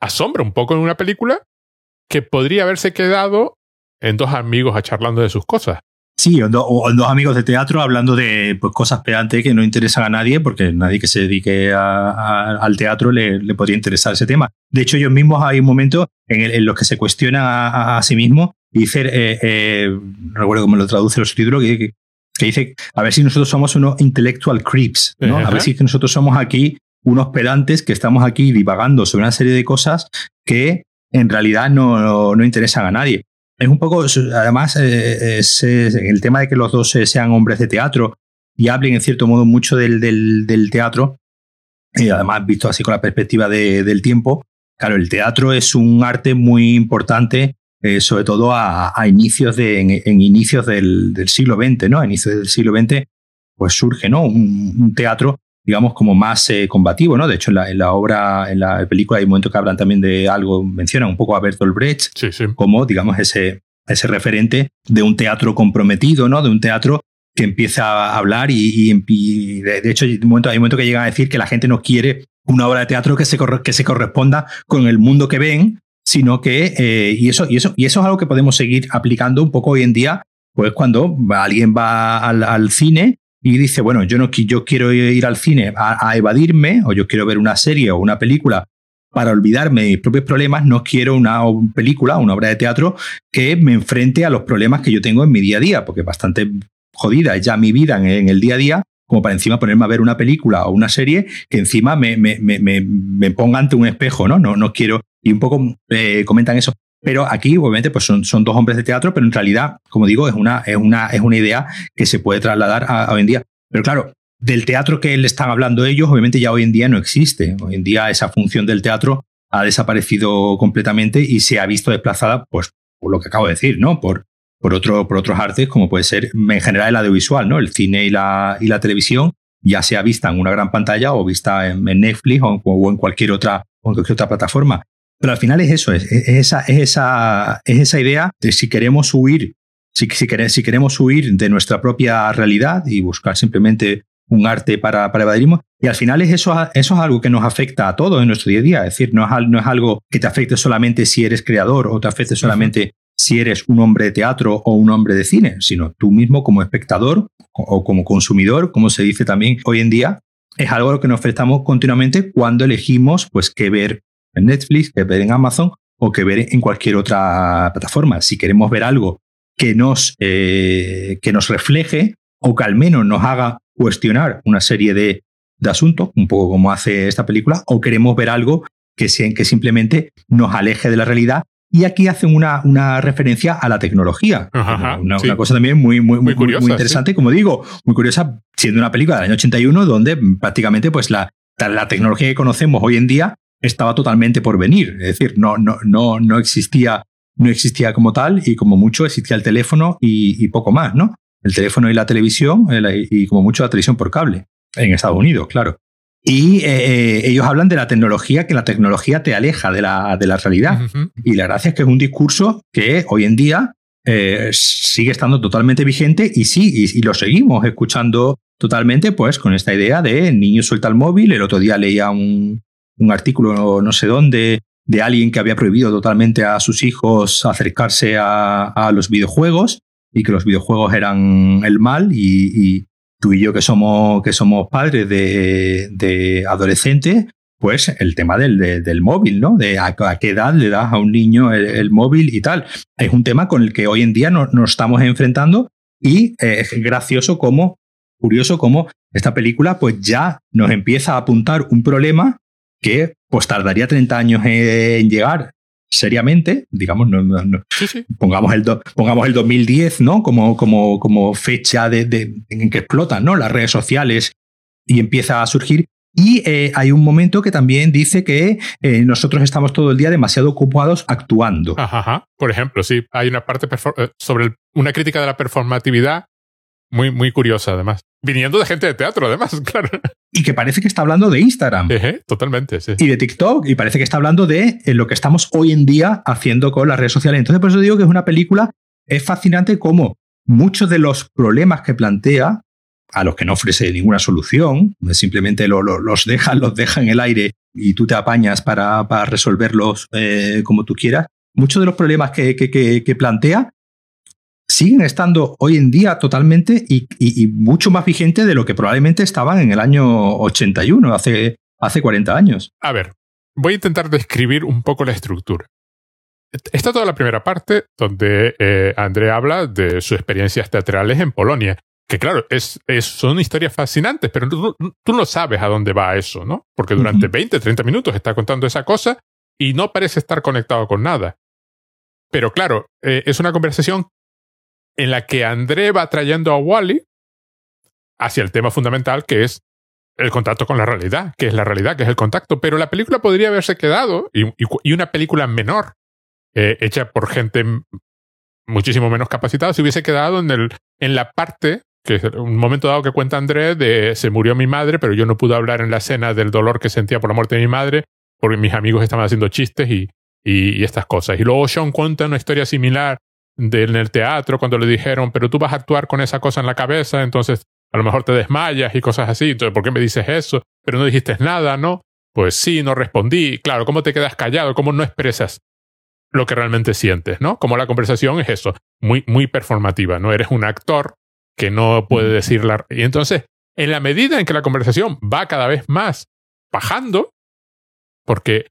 asombra un poco en una película que podría haberse quedado en dos amigos a charlando de sus cosas. Sí, o, dos amigos de teatro hablando de pues, cosas pedantes que no interesan a nadie, porque nadie que se dedique al teatro le, podría interesar ese tema. De hecho, ellos mismos hay un momento en, los que se cuestionan a, sí mismos y dicen, eh, eh, no recuerdo cómo lo traduce los títulos, que, dice, a ver si nosotros somos unos intellectual creeps, ¿no? A ver si nosotros somos aquí unos pedantes que estamos aquí divagando sobre una serie de cosas que en realidad no, no interesan a nadie es un poco, además, eh, es, el tema de que los dos sean hombres de teatro y hablen en cierto modo mucho del, del, teatro, y además visto así con la perspectiva del tiempo, claro, el teatro es un arte muy importante, eh, sobre todo a, inicios de, en, inicios del, siglo XX, ¿no? A inicios del siglo XX, pues surge, ¿no? un teatro digamos, como más eh, combativo, ¿no? De hecho, en la, obra, en la película hay un momento que hablan también de algo, mencionan un poco a Bertolt Brecht, como, digamos, ese, ese referente de un teatro comprometido, ¿no? De un teatro que empieza a hablar y, de, hecho hay un, momento, hay un momento que llegan a decir que la gente no quiere una obra de teatro que se, que se corresponda con el mundo que ven, sino que, eh, y, eso, y, eso, y eso es algo que podemos seguir aplicando un poco hoy en día, pues cuando alguien va al, al cine y dice, bueno, yo, no, yo quiero ir al cine a, evadirme, o yo quiero ver una serie o una película para olvidarme de mis propios problemas, no quiero una película, una obra de teatro que me enfrente a los problemas que yo tengo en mi día a día, porque bastante jodida es ya mi vida en, el día a día, como para encima ponerme a ver una película o una serie que encima me, me, me, me ponga ante un espejo, ¿no? No, no quiero. Y un poco eh, comentan eso. Pero aquí, obviamente, pues son, son, dos hombres de teatro, pero en realidad, como digo, es una, es una, es una idea que se puede trasladar a, hoy en día. Pero claro, del teatro que le están hablando ellos, obviamente ya hoy en día no existe. Hoy en día esa función del teatro ha desaparecido completamente y se ha visto desplazada, pues, por lo que acabo de decir, ¿no? Por, por, otro, por otros artes, como puede ser en general el audiovisual, ¿no? El cine y la, y la televisión, ya sea vista en una gran pantalla o vista en, Netflix o, en cualquier otra, o en cualquier otra plataforma. Pero al final es eso, es, esa, es, esa, es esa idea de si queremos huir, si, si, si queremos huir de nuestra propia realidad y buscar simplemente un arte para, para evadirnos. Y al final es eso, eso es algo que nos afecta a todos en nuestro día a día. Es decir, no es, no es algo que te afecte solamente si eres creador o te afecte solamente si eres un hombre de teatro o un hombre de cine, sino tú mismo como espectador o como consumidor, como se dice también hoy en día, es algo a lo que nos enfrentamos continuamente cuando elegimos pues qué ver en Netflix, qué ver en Amazon o qué ver en cualquier otra plataforma. Si queremos ver algo que nos, eh, que nos refleje o que al menos nos haga cuestionar una serie de, asuntos, un poco como hace esta película, o queremos ver algo que, que simplemente nos aleje de la realidad y aquí hacen una, una referencia a la tecnología. una, cosa también muy, muy, muy, curiosa, muy interesante, como digo, muy curiosa, siendo una película del año 81 donde prácticamente pues la, la tecnología que conocemos hoy en día estaba totalmente por venir. Es decir, no, no, no, no, existía, no existía como tal y como mucho existía el teléfono y, poco más, ¿no? El teléfono y la televisión y como mucho la televisión por cable. En Estados Unidos, claro. Y eh, eh, ellos hablan de la tecnología, que la tecnología te aleja de la, de la realidad. Y la gracia es que es un discurso que hoy en día eh, sigue estando totalmente vigente y sí, y, lo seguimos escuchando totalmente, pues con esta idea de niño suelta el móvil. El otro día leía un, un artículo, no sé dónde, de alguien que había prohibido totalmente a sus hijos acercarse a, los videojuegos y que los videojuegos eran el mal y, tú y yo que somos, que somos padres de, adolescentes, pues el tema del, del, móvil, ¿no? De a, qué edad le das a un niño el, móvil y tal. Es un tema con el que hoy en día nos, estamos enfrentando y es gracioso como, curioso como esta película pues ya nos empieza a apuntar un problema que pues tardaría 30 años en llegar seriamente, digamos, no, Pongamos, el pongamos el 2010, ¿no? Como, como, como fecha de, en que explotan, ¿no? Las redes sociales y empieza a surgir. Y eh, hay un momento que también dice que eh, nosotros estamos todo el día demasiado ocupados actuando. Ajá, Por ejemplo, sí, hay una parte eh, sobre una crítica de la performatividad muy, muy curiosa, además. Viniendo de gente de teatro, además, claro. Y que parece que está hablando de Instagram. totalmente, sí. Y de TikTok. Y parece que está hablando de lo que estamos hoy en día haciendo con las redes sociales. Entonces, por eso digo que es una película. Es fascinante cómo muchos de los problemas que plantea, a los que no ofrece ninguna solución, simplemente los deja, los deja en el aire y tú te apañas para, para resolverlos eh, como tú quieras. Muchos de los problemas que, que, que plantea siguen estando hoy en día totalmente y, mucho más vigentes de lo que probablemente estaban en el año 81, hace, hace 40 años. A ver, voy a intentar describir un poco la estructura. Está toda la primera parte donde eh, André habla de sus experiencias teatrales en Polonia. Que claro, es, son historias fascinantes, pero tú, no sabes a dónde va eso, ¿no? Porque durante 20, 30 minutos está contando esa cosa y no parece estar conectado con nada. Pero claro, eh, es una conversación en la que André va trayendo a Wally hacia el tema fundamental que es el contacto con la realidad, que es la realidad, que es el contacto. Pero la película podría haberse quedado, y, una película menor, eh, hecha por gente muchísimo menos capacitada, se hubiese quedado en, el, en la parte, que es un momento dado que cuenta André, de se murió mi madre, pero yo no pude hablar en la escena del dolor que sentía por la muerte de mi madre, porque mis amigos estaban haciendo chistes y, y, y estas cosas. Y luego Sean cuenta una historia similar en el teatro cuando le dijeron, pero tú vas a actuar con esa cosa en la cabeza, entonces a lo mejor te desmayas y cosas así, entonces ¿por qué me dices eso? Pero no dijiste nada, ¿no? Pues sí, no respondí. Claro, ¿cómo te quedas callado? ¿Cómo no expresas lo que realmente sientes, ¿no? Como la conversación es eso, muy, muy performativa, ¿no? Eres un actor que no puede decir la... Y entonces, en la medida en que la conversación va cada vez más bajando, porque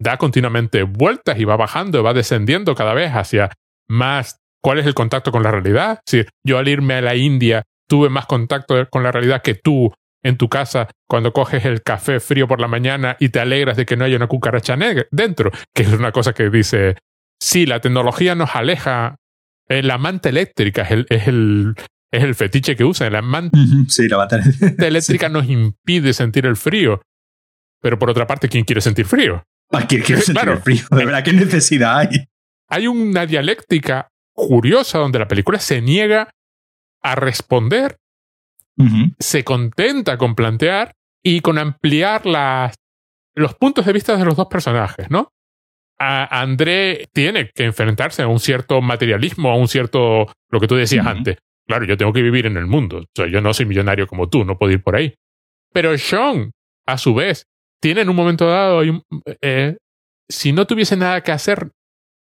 da continuamente vueltas y va bajando, va descendiendo cada vez hacia más cuál es el contacto con la realidad. Si yo al irme a la India tuve más contacto con la realidad que tú en tu casa cuando coges el café frío por la mañana y te alegras de que no haya una cucaracha negra dentro, que es una cosa que dice, sí, la tecnología nos aleja, eh, la manta eléctrica es el, es el, es el fetiche que usa, la manta, sí, la manta eléctrica nos impide sentir el frío. Pero por otra parte, ¿quién quiere sentir frío? ¿Para qué quiere sentir el frío? De verdad, ¿qué necesidad hay? Hay una dialéctica curiosa donde la película se niega a responder, se contenta con plantear y con ampliar las, los puntos de vista de los dos personajes, ¿no? A André tiene que enfrentarse a un cierto materialismo, a un cierto, lo que tú decías antes. Claro, yo tengo que vivir en el mundo. O sea, yo no soy millonario como tú, no puedo ir por ahí. Pero Sean, a su vez, tiene en un momento dado, eh, si no tuviese nada que hacer,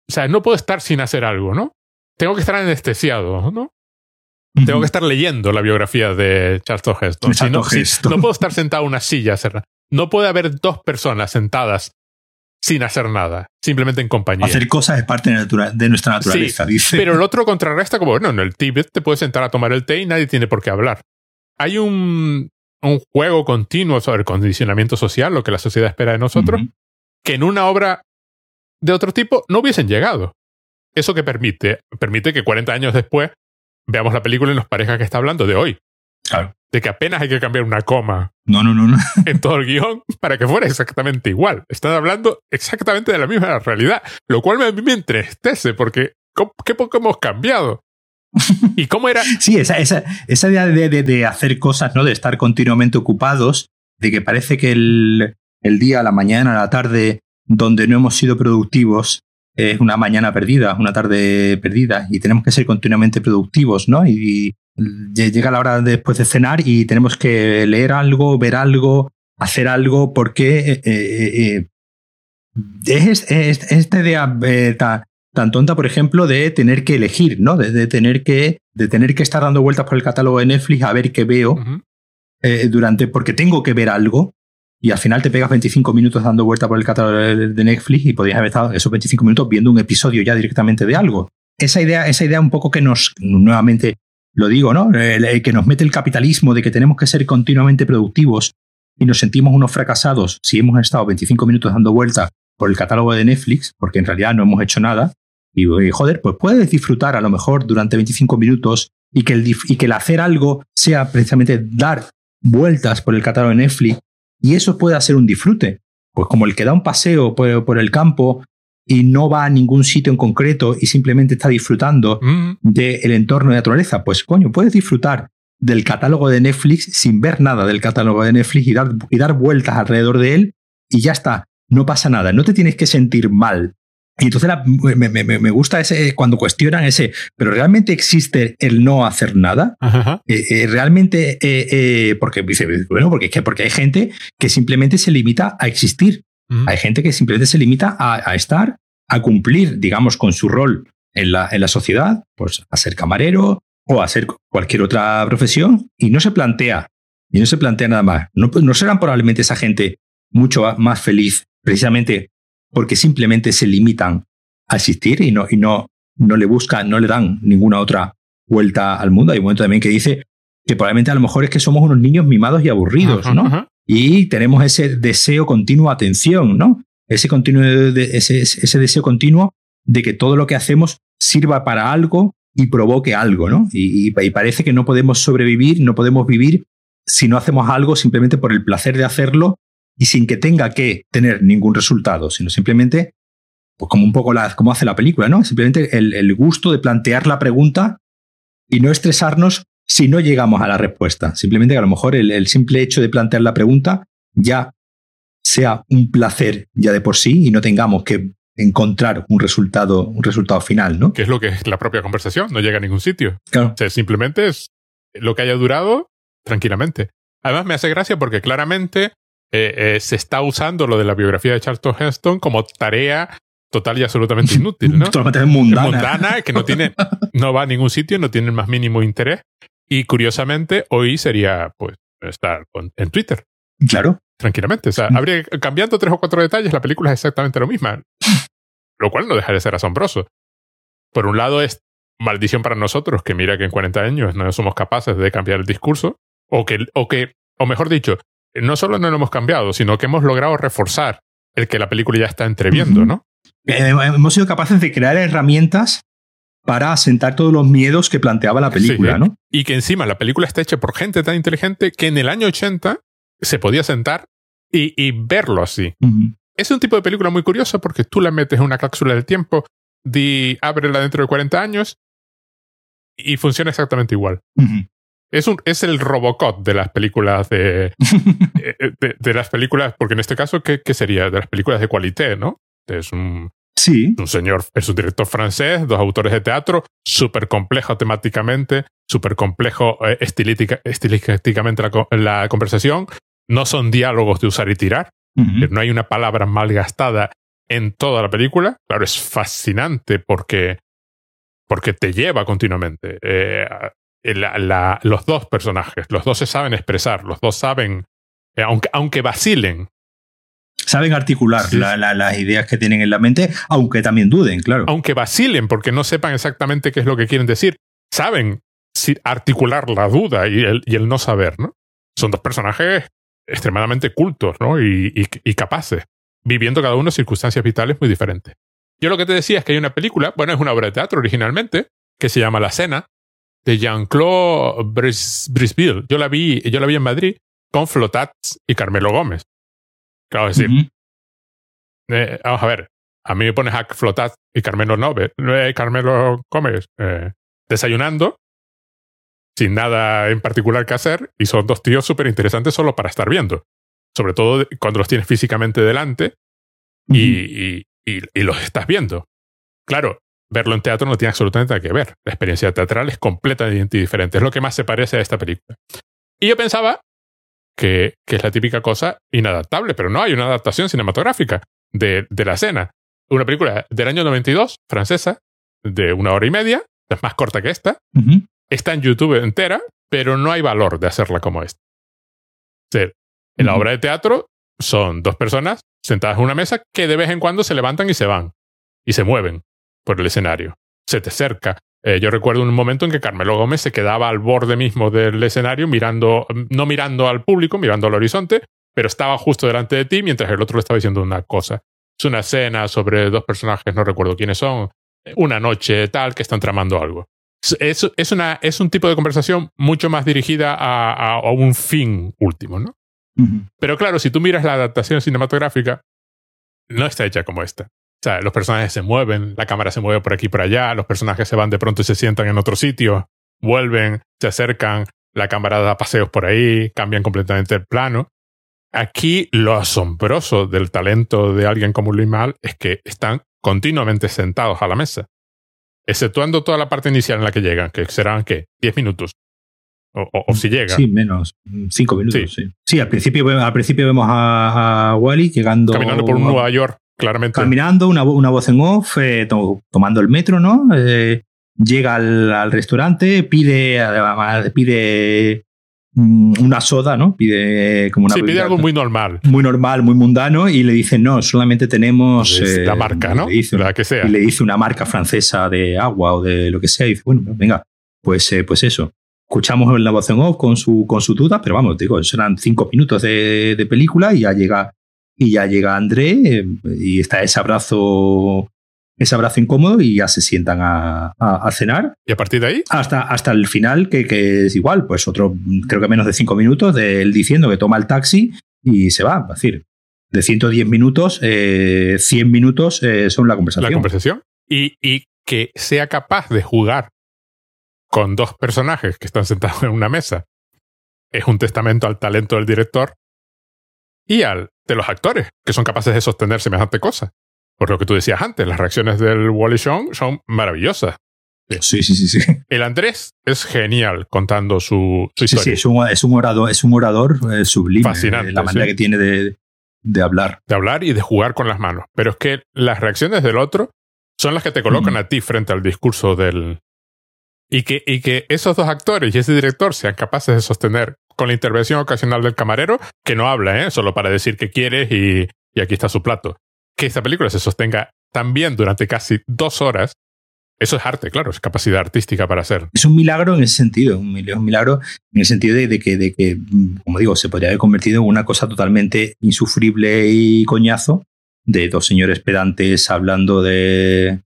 o sea, no puedo estar sin hacer algo, ¿no? Tengo que estar anestesiado, ¿no? Tengo que estar leyendo la biografía de Charlton Heston. Si no, si- no puedo estar sentado en una silla. No puede haber dos personas sentadas sin hacer nada, simplemente en compañía. Hacer cosas es parte de, nuestra naturaleza, dice. Pero el otro contrarresta como, bueno, en el Tíbet te puedes sentar a tomar el té y nadie tiene por qué hablar. Hay un, un juego continuo sobre el condicionamiento social, lo que la sociedad espera de nosotros, que en una obra de otro tipo no hubiesen llegado. Eso que permite, permite que 40 años después veamos la película y nos parezca que está hablando de hoy. Claro. De que apenas hay que cambiar una coma No, no, no, no. en todo el guion para que fuera exactamente igual. Están hablando exactamente de la misma realidad, lo cual a mí me entristece porque ¿cómo- qué poco hemos cambiado. ¿Y cómo era? Sí, esa, esa, esa idea de, de- de hacer cosas, ¿no? De estar continuamente ocupados, de que parece que el, el día, la mañana, la tarde, donde no hemos sido productivos, es una mañana perdida, una tarde perdida, y tenemos que ser continuamente productivos, ¿no? Y, lle- llega la hora después de cenar y tenemos que leer algo, ver algo, hacer algo, porque eh, eh, eh, es, es- esta idea eh, ta- tan tonta, por ejemplo, de tener que elegir, ¿no? De, de tener que de tener que estar dando vueltas por el catálogo de Netflix a ver qué veo durante porque tengo que ver algo y al final te pegas 25 minutos dando vueltas por el catálogo de Netflix y podrías haber estado esos 25 minutos viendo un episodio ya directamente de algo. Esa idea, esa idea un poco que nos nuevamente lo digo, ¿no? El que nos mete el capitalismo de que tenemos que ser continuamente productivos y nos sentimos unos fracasados si hemos estado 25 minutos dando vueltas por el catálogo de Netflix, porque en realidad no hemos hecho nada. Y eh, joder, pues puedes disfrutar a lo mejor durante 25 minutos y que, y que el hacer algo sea precisamente dar vueltas por el catálogo de Netflix y eso puede ser un disfrute. Pues como el que da un paseo por, por el campo y no va a ningún sitio en concreto y simplemente está disfrutando Mm, del entorno de naturaleza, pues coño, puedes disfrutar del catálogo de Netflix sin ver nada del catálogo de Netflix y dar, y dar vueltas alrededor de él y ya está, no pasa nada, no te tienes que sentir mal. Y entonces la- me, me- me- gusta ese cuando cuestionan ese, pero ¿realmente existe el no hacer nada? ajá. Eh, eh, realmente, eh, porque dice, bueno, porque, es que- porque hay gente que simplemente se limita a existir. Hay gente que simplemente se limita a, a estar, a cumplir, digamos, con su rol en la, en la sociedad, pues a ser camarero o a hacer cualquier otra profesión y no se plantea, y no se plantea nada más. No, no serán probablemente esa gente mucho más feliz precisamente porque simplemente se limitan a existir y no, y no, no le buscan, no le dan ninguna otra vuelta al mundo. Hay un momento también que dice que probablemente a lo mejor es que somos unos niños mimados y aburridos, Ajá, ¿no? ajá. y tenemos ese deseo continuo de atención, ¿no? Ese, continuo de- ese, ese deseo continuo de que todo lo que hacemos sirva para algo y provoque algo, ¿no? Y, y- y parece que no podemos sobrevivir, no podemos vivir si no hacemos algo simplemente por el placer de hacerlo y sin que tenga que tener ningún resultado, sino simplemente, pues como un poco la, como hace la película, ¿no? Simplemente el, el gusto de plantear la pregunta y no estresarnos si no llegamos a la respuesta. Simplemente que a lo mejor el, el simple hecho de plantear la pregunta ya sea un placer ya de por sí y no tengamos que encontrar un resultado, un resultado final, ¿no? Que es lo que es la propia conversación, no llega a ningún sitio. Claro. O sea, simplemente es lo que haya durado tranquilamente. Además, me hace gracia porque claramente eh, eh, se está usando lo de la biografía de Charlton Heston como tarea total y absolutamente inútil, ¿no? Totalmente mundana. mundana, que no tiene, no va a ningún sitio, no tiene el más mínimo interés. Y curiosamente, hoy sería, pues, estar en Twitter, Claro. tranquilamente. O sea, habría, cambiando tres o cuatro detalles, la película es exactamente lo misma. Lo cual no deja de ser asombroso. Por un lado, es maldición para nosotros, que mira que en 40 años no somos capaces de cambiar el discurso, o que, o que, o mejor dicho, no solo no lo hemos cambiado, sino que hemos logrado reforzar el que la película ya está entreviendo. ¿no? Eh, hemos sido capaces de crear herramientas para asentar todos los miedos que planteaba la película, Sí, ¿no? Y que encima la película está hecha por gente tan inteligente que en el año 80 se podía sentar y, y verlo así. Es un tipo de película muy curiosa porque tú la metes en una cápsula del tiempo di ábrela dentro de 40 años y funciona exactamente igual. Es, un, es el Robocop de las películas de, de, de las películas, porque en este caso, ¿qué, qué sería? De las películas de Qualité, ¿no? Es un, Sí, un señor, es un director francés, dos autores de teatro, súper complejo temáticamente, súper complejo eh, estilítica- estilísticamente la, co- la conversación. No son diálogos de usar y tirar, no hay una palabra mal gastada en toda la película. Claro, es fascinante porque, porque te lleva continuamente. Eh, la- la- los dos personajes, los dos se saben expresar, los dos saben, eh, aunque, aunque vacilen, saben articular Sí. la- la- las ideas que tienen en la mente, aunque también duden, claro. aunque vacilen porque no sepan exactamente qué es lo que quieren decir, saben si- articular la duda y el, y el no saber, ¿no? Son dos personajes extremadamente cultos, ¿no? Y, y- y capaces, viviendo cada uno circunstancias vitales muy diferentes. Yo lo que te decía es que hay una película, bueno, es una obra de teatro originalmente, que se llama La Cena, de Jean-Claude Bris- Brisville. Yo la vi, yo la vi en Madrid con Flotats y Carmelo Gómez. Claro, es decir, eh, vamos a ver, a mí me pones a Flotat y Carmelo Nove, eh, Carmelo Gómez eh, desayunando sin nada en particular que hacer y son dos tíos súper interesantes solo para estar viendo. Sobre todo cuando los tienes físicamente delante y, y- y- y los estás viendo. Claro, verlo en teatro no tiene absolutamente nada que ver. La experiencia teatral es completamente diferente. Es lo que más se parece a esta película. Y yo pensaba que, que es la típica cosa inadaptable, pero no hay una adaptación cinematográfica de, de la escena. Una película del año 92, francesa, de una hora y media, es más corta que esta, está en YouTube entera, pero no hay valor de hacerla como esta. O sea, en la obra de teatro son dos personas sentadas en una mesa que de vez en cuando se levantan y se van y se mueven por el escenario. Se te cerca. Eh, yo recuerdo un momento en que Carmelo Gómez se quedaba al borde mismo del escenario, mirando, no mirando al público, mirando al horizonte, pero estaba justo delante de ti mientras el otro le estaba diciendo una cosa. Es una escena sobre dos personajes, no recuerdo quiénes son, una noche tal, que están tramando algo. Es- Es, una, es un tipo de conversación mucho más dirigida a, a- a un fin último, ¿no? Pero claro, si tú miras la adaptación cinematográfica, no está hecha como esta. Sea, los personajes se mueven, la cámara se mueve por aquí y por allá, los personajes se van de pronto y se sientan en otro sitio, vuelven, se acercan, la cámara da paseos por ahí, cambian completamente el plano. Aquí lo asombroso del talento de alguien como Luis Mal es que están continuamente sentados a la mesa, exceptuando toda la parte inicial en la que llegan, que serán, ¿qué? 10 minutos. O, o- o si llegan. Sí, menos. mm, Cinco minutos, Sí. sí. Sí, al, principio, al principio vemos a, a Wally llegando. Caminando por Nueva York, claramente. Caminando, una, una voz en off, eh, to- tomando el metro, ¿no? Eh, llega al, al restaurante, pide, además, pide mm, una soda, ¿no? Pide como una sí, pide algo muy normal. muy normal, muy mundano, y le dicen, no, solamente tenemos. Es eh, la marca, ¿no? dice- La que sea. y le dice una marca francesa de agua o de lo que sea, y dice, bueno, venga, pues, eh, pues eso. Escuchamos la voz en off con su, con su duda, pero vamos, digo, serán cinco minutos de, de película y ya llega, y ya llega André y está ese abrazo, ese abrazo incómodo y ya se sientan a, a- a cenar Y a partir de ahí, hasta, hasta el final, que, que es igual, pues otro, creo que menos de cinco minutos de él diciendo que toma el taxi y se va. Es decir, de 110 minutos, eh, 100 minutos eh, son la conversación. la conversación. Y, y que sea capaz de jugar con dos personajes que están sentados en una mesa es un testamento al talento del director y al de los actores, que son capaces de sostener semejante cosa. Por lo que tú decías antes, las reacciones del Wally Shawn son maravillosas. Sí, sí, sí, sí. El Andrés es genial contando su, su Sí, historia. sí, es un, es un orador, es un orador eh, sublime. Fascinante, eh, La manera sí. que tiene de, de hablar. de hablar y de jugar con las manos. Pero es que las reacciones del otro son las que te colocan Ujú. a ti frente al discurso del... Y que, y que esos dos actores y ese director sean capaces de sostener con la intervención ocasional del camarero, que no habla, ¿eh? solo para decir que quieres y, y aquí está su plato. Que esta película se sostenga también durante casi dos horas, eso es arte, claro, es capacidad artística para hacer. Es un milagro en ese sentido, mil- un milagro en el sentido de, de que, de que, mm, como digo, se podría haber convertido en una cosa totalmente insufrible y coñazo de dos señores pedantes hablando de,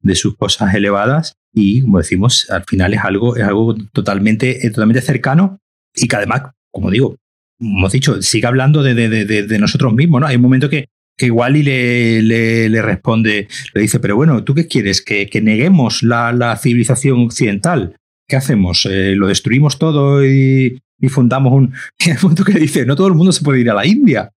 de sus cosas elevadas y, como decimos, al final es algo, es algo totalmente, totalmente cercano y que además, como digo, hemos dicho, sigue hablando de, nosotros mismos, ¿no? Hay un momento que que igual y le, le, responde, le dice, pero bueno, ¿tú qué quieres? ¿Que, neguemos la, civilización occidental? ¿Qué hacemos? Eh, ¿Lo destruimos todo y, fundamos un... Y el punto que le dice, no todo el mundo se puede ir a la India.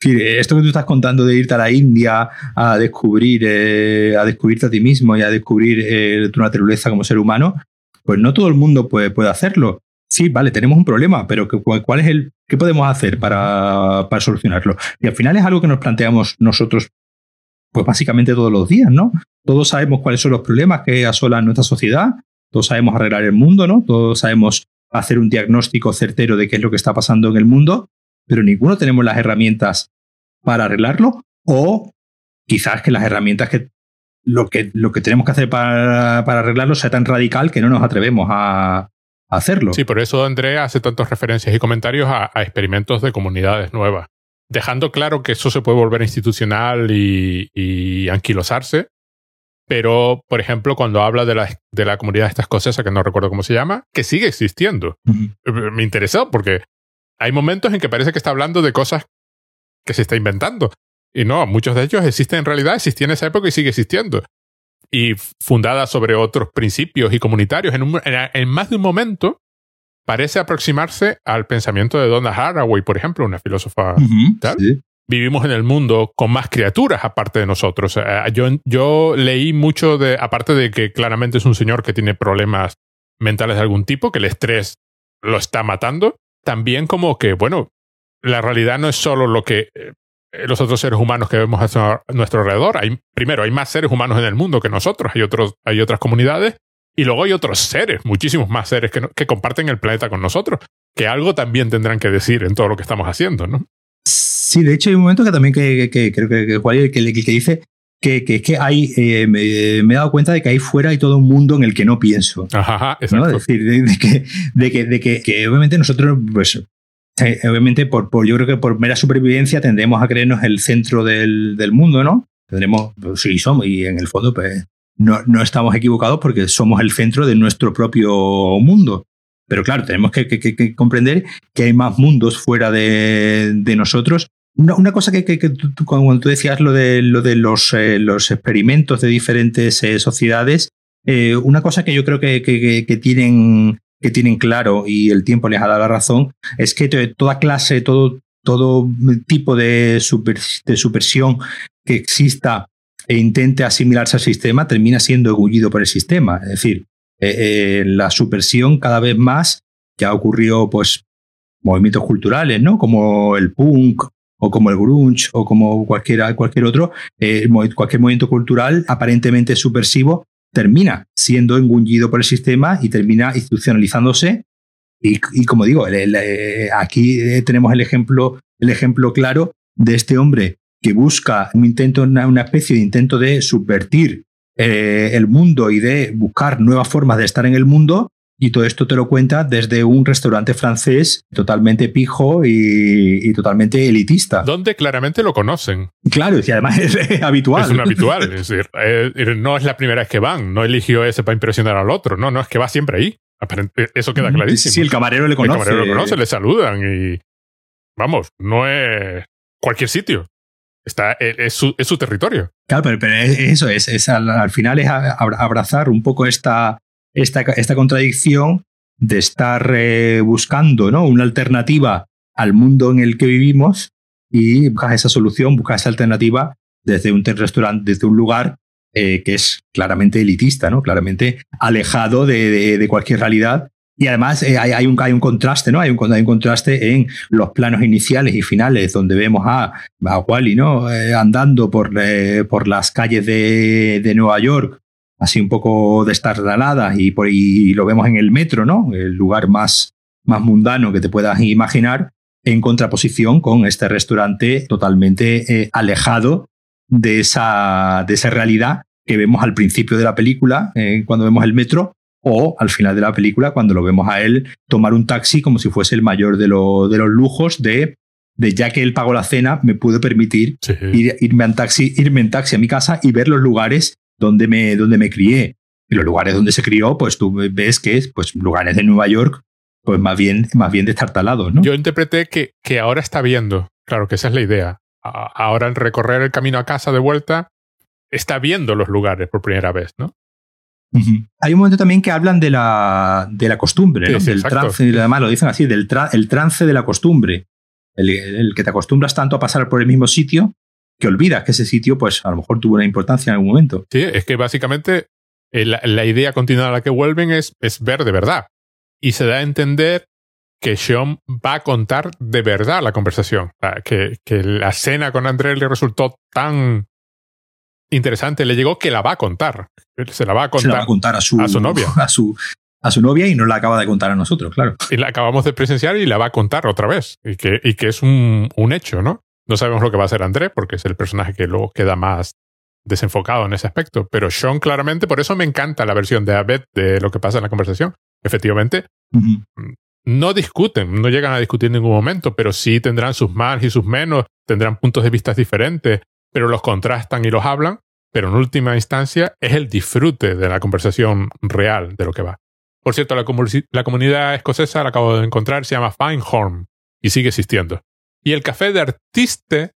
Esto que tú estás contando de irte a la India a descubrir, eh, a descubrirte a ti mismo y a descubrir eh, tu naturaleza como ser humano, pues no todo el mundo puede, puede hacerlo. Sí, vale, tenemos un problema, pero ¿cuál es el, ¿qué podemos hacer para, para solucionarlo? Y al final es algo que nos planteamos nosotros, pues básicamente todos los días, ¿no? Todos sabemos cuáles son los problemas que asolan nuestra sociedad, todos sabemos arreglar el mundo, ¿no? Todos sabemos hacer un diagnóstico certero de qué es lo que está pasando en el mundo, pero ninguno tenemos las herramientas para arreglarlo o quizás que las herramientas que lo que, lo que tenemos que hacer para, para arreglarlo sea tan radical que no nos atrevemos a, hacerlo. Sí, por eso Andrea hace tantas referencias y comentarios a, experimentos de comunidades nuevas, dejando claro que eso se puede volver institucional y, y anquilosarse, pero, por ejemplo, cuando habla de la, de la comunidad esta escocesa, que no recuerdo cómo se llama, que sigue existiendo. Me interesó porque hay momentos en que parece que está hablando de cosas que se está inventando. Y no, muchos de ellos existen en realidad, existían en esa época y sigue existiendo. Y fundada sobre otros principios y comunitarios. En, más de un momento parece aproximarse al pensamiento de Donna Haraway, por ejemplo, una filósofa. tal vivimos en el mundo con más criaturas aparte de nosotros. yo, yo leí mucho de, aparte de que claramente es un señor que tiene problemas mentales de algún tipo, que el estrés lo está matando, también como que, bueno, la realidad no es solo lo que eh, los otros seres humanos que vemos a nuestro alrededor. Hay, primero, hay más seres humanos en el mundo que nosotros, hay, otros, hay otras comunidades, y luego hay otros seres, muchísimos más seres que, que comparten el planeta con nosotros, que algo también tendrán que decir en todo lo que estamos haciendo, ¿no? Sí, de hecho hay un momento que también que, creo que, que, que, que dice que, que, que hay, eh, me, he dado cuenta de que ahí fuera hay todo un mundo en el que no pienso. Ajá, exacto. Es decir, de, que, de, que, de que, obviamente nosotros, pues, eh, obviamente por, por, yo creo que por mera supervivencia tendremos a creernos el centro del, del mundo, ¿no? Tendremos, pues, sí somos, y en el fondo, pues, no, no estamos equivocados porque somos el centro de nuestro propio mundo. Pero claro, tenemos que, comprender que hay más mundos fuera de, nosotros. Una, cosa que, tú, cuando tú decías lo de, lo de los, eh, los experimentos de diferentes eh, sociedades, eh, una cosa que yo creo que, tienen, que tienen claro y el tiempo les ha dado la razón es que toda clase, todo, todo tipo de, de supersión que exista e intente asimilarse al sistema termina siendo engullido por el sistema. Es decir, eh, eh, la subversión cada vez más, ya ocurrió pues movimientos culturales, ¿no? Como el punk o como el grunge o como cualquier, cualquier otro, eh, cualquier movimiento cultural aparentemente subversivo termina siendo engullido por el sistema y termina institucionalizándose. Y, como digo, aquí tenemos el ejemplo, el ejemplo claro de este hombre que busca un intento, una especie de intento de subvertir eh, el mundo y de buscar nuevas formas de estar en el mundo. Y todo esto te lo cuenta desde un restaurante francés totalmente pijo y, totalmente elitista. Donde claramente lo conocen. Claro, y además es, habitual. Es un habitual. es decir, eh, no es la primera vez que van. No eligió ese para impresionar al otro. No, no, es que va siempre ahí. Eso queda clarísimo. Sí, el camarero le conoce. El camarero lo conoce, le saludan y. Vamos, no es cualquier sitio. Está, es, su, es su territorio. Claro, pero, eso es, es al, final es abrazar un poco esta, esta, esta contradicción de estar eh, buscando ¿no? una alternativa al mundo en el que vivimos y buscar esa solución, buscar esa alternativa desde un restaurante, desde un lugar eh, que es claramente elitista, ¿no? claramente alejado de, de cualquier realidad y además eh, hay, un, hay un contraste, ¿no? Hay un, hay un contraste en los planos iniciales y finales, donde vemos a, a Wally, ¿no? Andando por, por las calles de, de, Nueva York, así un poco destartalada, y, por, y lo vemos en el metro, ¿no? El lugar más, más mundano que te puedas imaginar, en contraposición con este restaurante totalmente alejado de esa, de esa realidad que vemos al principio de la película, cuando vemos el metro, o al final de la película cuando lo vemos a él tomar un taxi como si fuese el mayor de, de los lujos de, de, ya que él pagó la cena, me pudo permitir irme, en taxi, irme en taxi a mi casa y ver los lugares donde me, donde me crié. Y los lugares donde se crió, pues tú ves que es pues, lugares de Nueva York, pues más bien, más bien destartalados, ¿no? Yo interpreté que, que ahora está viendo, claro que esa es la idea, ahora al recorrer el camino a casa de vuelta, está viendo los lugares por primera vez, ¿no? Hay un momento también que hablan de la, de la costumbre, del trance, además lo dicen así, del el trance de la costumbre. El, que te acostumbras tanto a pasar por el mismo sitio que olvidas que ese sitio, pues a lo mejor tuvo una importancia en algún momento. Sí, es que básicamente eh, la, idea continua a la que vuelven es, es ver de verdad. Y se da a entender que Sean va a contar de verdad la conversación. que, que la cena con André le resultó tan interesante, le llegó que la va a contar. Se la va a contar, va a, contar a, su, novia. A su, a su novia y no la acaba de contar a nosotros, claro. Y la acabamos de presenciar y la va a contar otra vez. Y que, y que es un, un hecho, ¿no? No sabemos lo que va a hacer André, porque es el personaje que luego queda más desenfocado en ese aspecto. Pero Sean, claramente, por eso me encanta la versión de Abed de lo que pasa en la conversación. Efectivamente, no discuten, no llegan a discutir en ningún momento, pero sí tendrán sus más y sus menos, tendrán puntos de vista diferentes, pero los contrastan y los hablan. Pero en última instancia es el disfrute de la conversación real de lo que va. Por cierto, la, la comunidad escocesa, la acabo de encontrar, se llama Finehorn y sigue existiendo. Y el café de artiste,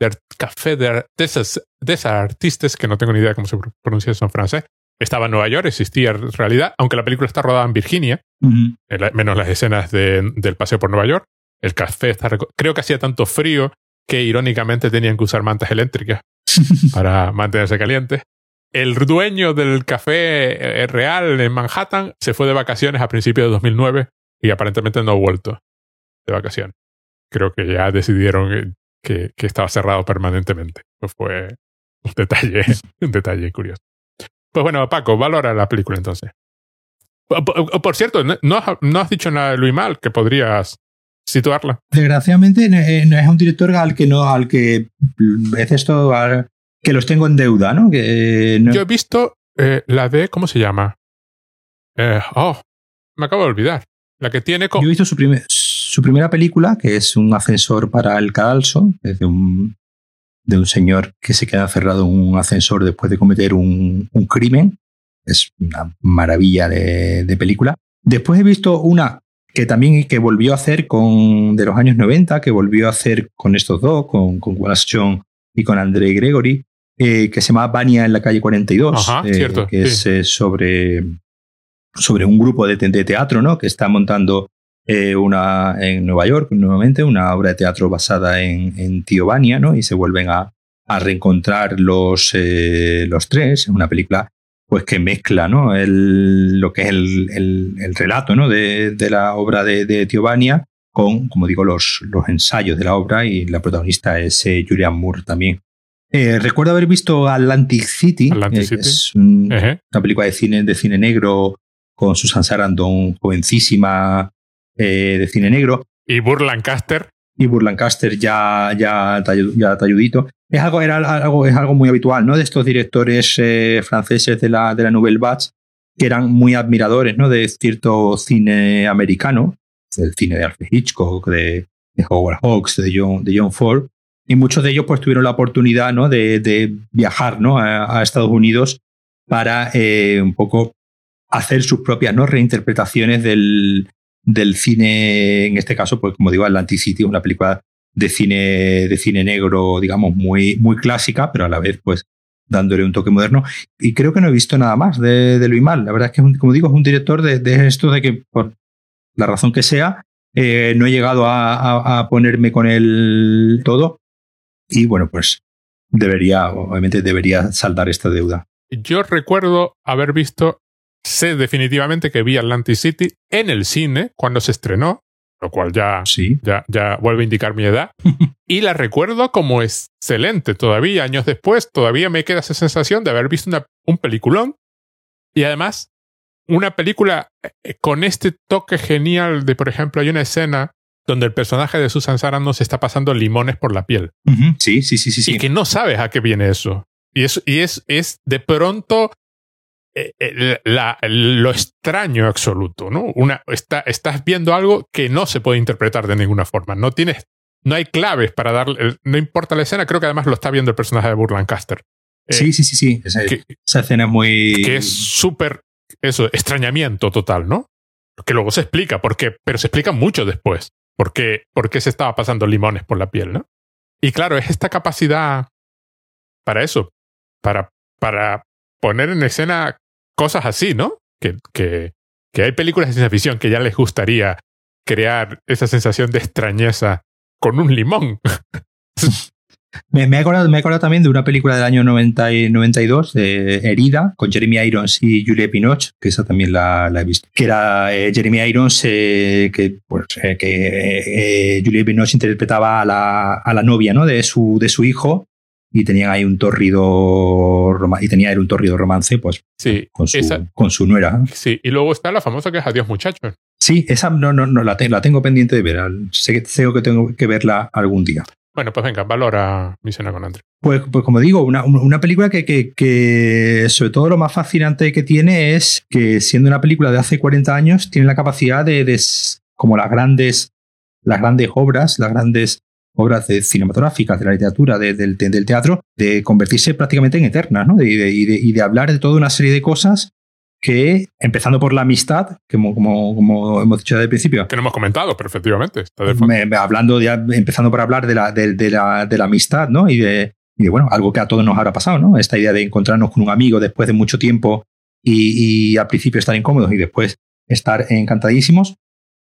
del café de, de, esas, de artistas, que no tengo ni idea cómo se pronuncia eso en francés, estaba en Nueva York, existía en realidad, aunque la película está rodada en Virginia, menos las escenas del paseo por Nueva York. El café está. Creo que hacía tanto frío que irónicamente tenían que usar mantas eléctricas para mantenerse calientes. El dueño del café eh, real en Manhattan se fue de vacaciones a principios de 2009 y aparentemente no ha vuelto de vacaciones. Creo que ya decidieron que, que estaba cerrado permanentemente. Pues fue un detalle, un detalle curioso. Pues bueno, Paco, valora la película entonces. Por, cierto, no, has dicho nada de Luis Mal que podrías situarla. Desgraciadamente eh, no es un director al que no, al que es esto que los tengo en deuda, ¿no? Que, eh, Yo he visto eh, la de, ¿cómo se llama? oh, me acabo de olvidar. La que tiene. Yo he visto su, su primera película, que es un ascensor para el cadalso, es de un de un señor que se queda cerrado en un ascensor después de cometer un, crimen. Es una maravilla de, película. Después he visto una que también que volvió a hacer con de los años 90, que volvió a hacer con estos dos, con, con Wallace John y con André Gregory, eh, que se llama Bania en la calle 42, eh, que es eh, sobre, sobre un grupo de, de, teatro ¿no? que está montando eh, una en Nueva York, nuevamente, una obra de teatro basada en, en Bania, ¿no? Y se vuelven a, a reencontrar los, eh, los tres. Es una película pues que mezcla ¿no? el, lo que es el, el, relato ¿no? de, de, la obra de, de con, como digo, los, los ensayos de la obra y la protagonista es eh, Julian Moore también. recuerdo haber visto Atlantic City, Atlantic es una película de cine, de cine negro con Susan Sarandon, jovencísima, eh, de cine negro. Y Burlancaster. Y Burlancaster ya, ya, ya talludito. Es algo, era algo, es algo muy habitual, ¿no? De estos directores eh, franceses de la, de la Nouvelle Vague, que eran muy admiradores, ¿no? De cierto cine americano, del cine de Alfred Hitchcock, de, Howard Hawks, de John, de John Ford. Y muchos de ellos pues tuvieron la oportunidad, ¿no? De, de viajar, ¿no? A, Estados Unidos para eh, un poco hacer sus propias ¿no? reinterpretaciones del, del cine, en este caso, pues como digo, Atlantic City, una película de cine, de cine negro, digamos, muy, muy clásica, pero a la vez, pues, dándole un toque moderno. Y creo que no he visto nada más de, de Luis Mal. La verdad es que, como digo, es un director de, esto de que, por la razón que sea, eh, no he llegado a, a, ponerme con él todo. Y bueno, pues debería, obviamente, debería saldar esta deuda. Yo recuerdo haber visto sé definitivamente que vi Atlantic City en el cine cuando se estrenó, lo cual ya, ya, ya vuelve a indicar mi edad. y la recuerdo como excelente todavía, años después, todavía me queda esa sensación de haber visto un peliculón. Y además, una película eh, con este toque genial de, por ejemplo, hay una escena donde el personaje de Susan Sarandon se está pasando limones por la piel. Sí, sí, sí, sí, sí. Y que no sabes a qué viene eso. Y es, y es, es de pronto eh, eh, lo extraño absoluto, ¿no? Una, está, estás viendo algo que no se puede interpretar de ninguna forma. No tienes, no hay claves para darle, no importa la escena, creo que además lo está viendo el personaje de Burlancaster. Eh, sí, sí, sí, sí. Esa, escena es muy. Que es súper, eso, extrañamiento total, ¿no? Que luego se explica por qué, pero se explica mucho después. Por qué, por qué se estaba pasando limones por la piel, ¿no? Y claro, es esta capacidad para eso, para, para poner en escena cosas así, ¿no? Que, que, hay películas de ciencia ficción que ya les gustaría crear esa sensación de extrañeza con un limón. Me, he acordado, me, he acordado, también de una película del año 90 y 92, de Herida, con Jeremy Irons y Julia Pinoch, que esa también la, la he visto. Que era eh, Jeremy Irons, eh, que, pues, eh, que Julia Pinoch interpretaba a la, a la novia ¿no? de, su, de su hijo y tenían ahí un torrido y tenía él un torrido romance pues sí, con, su, con su nuera. Sí, y luego está la famosa que es Adiós muchachos. Sí, esa no, no, no la, tengo, la tengo pendiente de ver. Sé, sé que tengo que verla algún día. Bueno, pues venga, valora mi cena con André. Pues, pues como digo, una, una película que, que, que, sobre todo lo más fascinante que tiene es que siendo una película de hace 40 años, tiene la capacidad de, de como las grandes, las grandes obras, las grandes obras de cinematográficas, de la literatura, de, de, del teatro, de convertirse prácticamente en eternas, ¿no? Y de, y de, hablar de toda una serie de cosas que, empezando por la amistad, que como, como, como hemos dicho desde el principio. Que no hemos comentado, pero efectivamente. Está me, hablando ya, empezando por hablar de la, de, la, de la amistad, ¿no? Y de, y de, bueno, algo que a todos nos habrá pasado, ¿no? Esta idea de encontrarnos con un amigo después de mucho tiempo y, y al principio estar incómodos y después estar encantadísimos.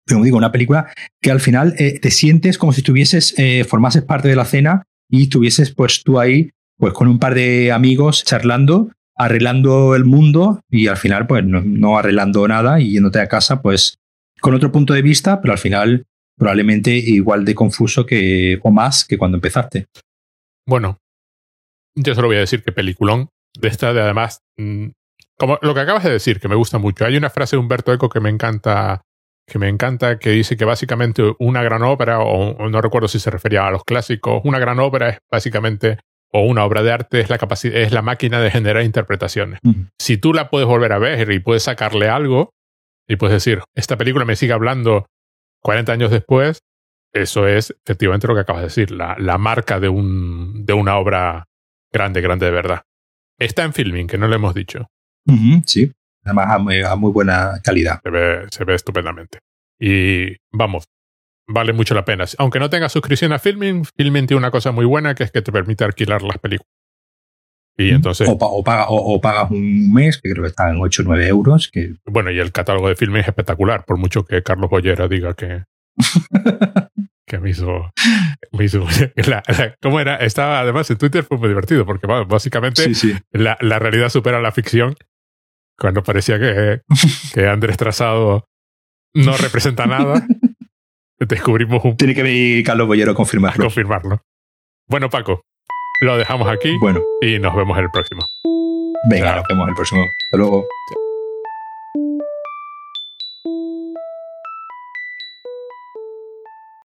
Como digo, una película que al final eh, te sientes como si estuvieses, eh, formases parte de la cena y estuvieses pues tú ahí pues con un par de amigos charlando arreglando el mundo y al final pues no, arreglando nada y yéndote a casa pues con otro punto de vista, pero al final probablemente igual de confuso que o más que cuando empezaste. Bueno, yo solo voy a decir que peliculón de esta de además mm, como lo que acabas de decir que me gusta mucho. Hay una frase de Humberto Eco que me encanta que me encanta que dice que básicamente una gran obra o no recuerdo si se refería a los clásicos, una gran obra es básicamente o una obra de arte es la capacidad, es la máquina de generar interpretaciones. Si tú la puedes volver a ver y puedes sacarle algo y puedes decir, esta película me sigue hablando 40 años después, eso es efectivamente lo que acabas de decir, la, la marca de, un, de una obra grande, grande de verdad. Está en filming, que no lo hemos dicho. sí, además a muy, a muy buena calidad. Se ve, se ve estupendamente. Y vamos, vale mucho la pena. Aunque no tengas suscripción a Filming, Filming tiene una cosa muy buena que es que te permite alquilar las películas. Y entonces. O, o, paga, o, pagas un mes, que creo que está en 8 o 9 euros. Que... Bueno, y el catálogo de Filming es espectacular, por mucho que Carlos Bollera diga que. que me hizo. Me hizo ¿Cómo era? Estaba, además, en Twitter fue muy divertido, porque básicamente La, la, realidad supera la ficción. Cuando parecía que, que Andrés Trazado no representa nada. descubrimos un... Tiene que venir Carlos Bollero a confirmarlo. A confirmarlo. Bueno, Paco, lo dejamos aquí bueno. y nos vemos en el próximo. Venga, nos vemos en el próximo. Hasta luego.